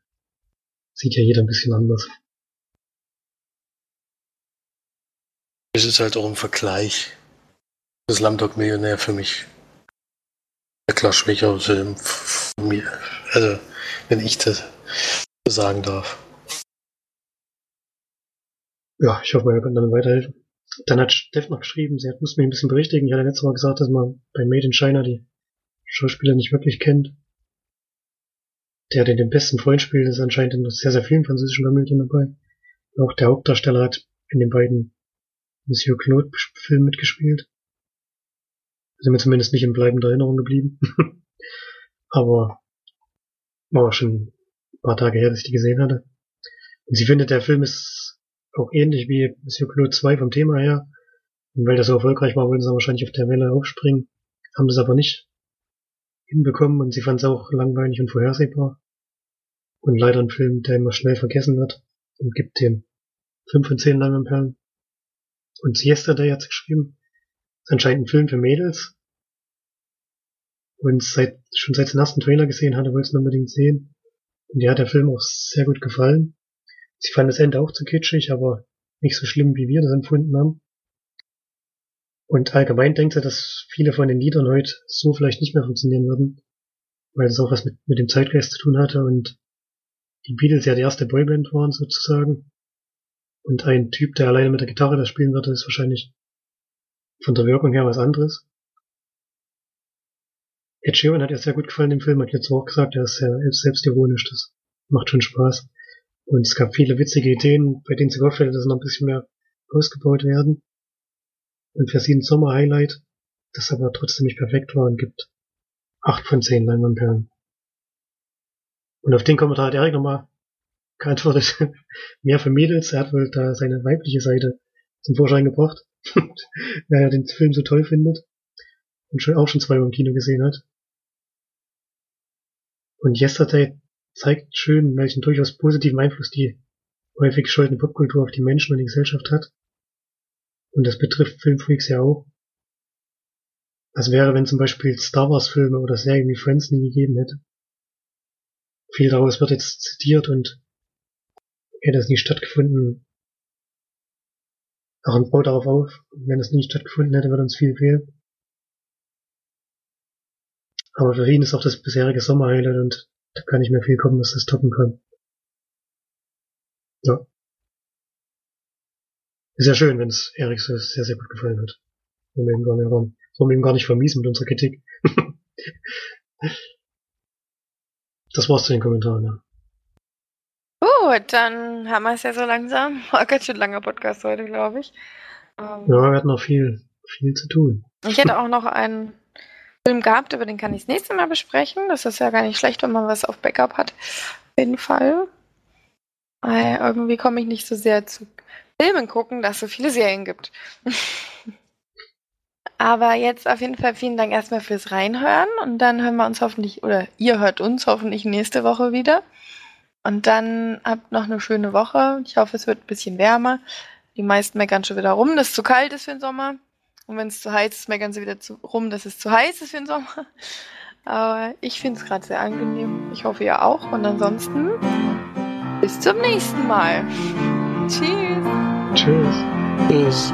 sieht ja jeder ein bisschen anders. Es ist halt auch ein Vergleich. Das Slumdog Millionär für mich der klar schwächere Film von mir. Also, wenn ich das sagen darf. Ja, ich hoffe, wir können dann weiterhelfen. Dann hat Steff noch geschrieben, sie hat, muss mich ein bisschen berichtigen. Ich hatte letztes Mal gesagt, dass man bei Made in China die Schauspieler nicht wirklich kennt. Der, der den besten Freund spielt, ist anscheinend in sehr, sehr vielen französischen Komödien dabei. Auch der Hauptdarsteller hat in den beiden Monsieur Claude Filmen mitgespielt. Sind mir zumindest nicht in bleibender Erinnerung geblieben. Aber war schon ein paar Tage her, dass ich die gesehen hatte. Und sie findet, der Film ist auch ähnlich wie Monsieur Claude 2 vom Thema her. Und weil das so erfolgreich war, wollten sie wahrscheinlich auf der Welle aufspringen. Haben das aber nicht hinbekommen und sie fand es auch langweilig und vorhersehbar. Und leider ein Film, der immer schnell vergessen wird und gibt dem 5 von 10 Leinwandperlen. Und Siesta Day hat geschrieben, ist anscheinend ein Film für Mädels. Und seit, schon seit den ersten Trailer gesehen hatte, wollte es unbedingt sehen. Und ihr hat der Film auch sehr gut gefallen. Sie fand das Ende auch zu kitschig, aber nicht so schlimm, wie wir das empfunden haben. Und allgemein denkt er, dass viele von den Liedern heute so vielleicht nicht mehr funktionieren würden, weil das auch was mit, mit dem Zeitgeist zu tun hatte und die Beatles ja die erste Boyband waren sozusagen. Und ein Typ, der alleine mit der Gitarre das spielen würde, ist wahrscheinlich von der Wirkung her was anderes. Ed Sheeran hat ja sehr gut gefallen im Film, hat jetzt auch gesagt, er ist sehr selbstironisch, das macht schon Spaß. Und es gab viele witzige Ideen, bei denen sie gehofft hätte, dass noch ein bisschen mehr ausgebaut werden und für sie ein Sommer-Highlight, das aber trotzdem nicht perfekt war und gibt acht von zehn Leinwandperlen. Und auf den Kommentar hat Erik nochmal geantwortet, mehr für Mädels, er hat wohl da seine weibliche Seite zum Vorschein gebracht, weil er den Film so toll findet und schon auch schon zweimal im Kino gesehen hat. Und Yesterday zeigt schön, welchen durchaus positiven Einfluss die häufig gescholtene Popkultur auf die Menschen und die Gesellschaft hat. Und das betrifft Filmfreaks ja auch. Was wäre, wenn zum Beispiel Star Wars Filme oder Serien wie Friends nie gegeben hätte? Viel daraus wird jetzt zitiert und hätte es nie stattgefunden. Auch ein baut darauf auf, wenn es nie stattgefunden hätte, würde uns viel fehlen. Aber für ihn ist auch das bisherige Sommerhighlight und da kann nicht mehr viel kommen, was das toppen kann. Ja. Ist ja schön, wenn es Erik so sehr, sehr gut gefallen hat. Wollen wir ihm gar nicht, wir ihm gar nicht vermiesen mit unserer Kritik. das war's zu den Kommentaren, ja. Gut, dann haben wir es ja so langsam. War ganz schön langer Podcast heute, glaube ich. Ähm, ja, wir hatten noch viel, viel zu tun. Ich hätte auch noch einen Film gehabt, über den kann ich das nächste Mal besprechen. Das ist ja gar nicht schlecht, wenn man was auf Backup hat. Auf jeden Fall. Weil irgendwie komme ich nicht so sehr zu Filmen gucken, dass es so viele Serien gibt. Aber jetzt auf jeden Fall vielen Dank erstmal fürs Reinhören und dann hören wir uns hoffentlich, oder ihr hört uns hoffentlich nächste Woche wieder. Und dann habt noch eine schöne Woche. Ich hoffe, es wird ein bisschen wärmer. Die meisten meckern schon wieder rum, dass es zu kalt ist für den Sommer. Und wenn es zu heiß ist, meckern sie wieder zu, rum, dass es zu heiß ist für den Sommer. Aber ich finde es gerade sehr angenehm. Ich hoffe, ihr auch. Und ansonsten bis zum nächsten Mal. Tschüss. Tschüss. Tschüss.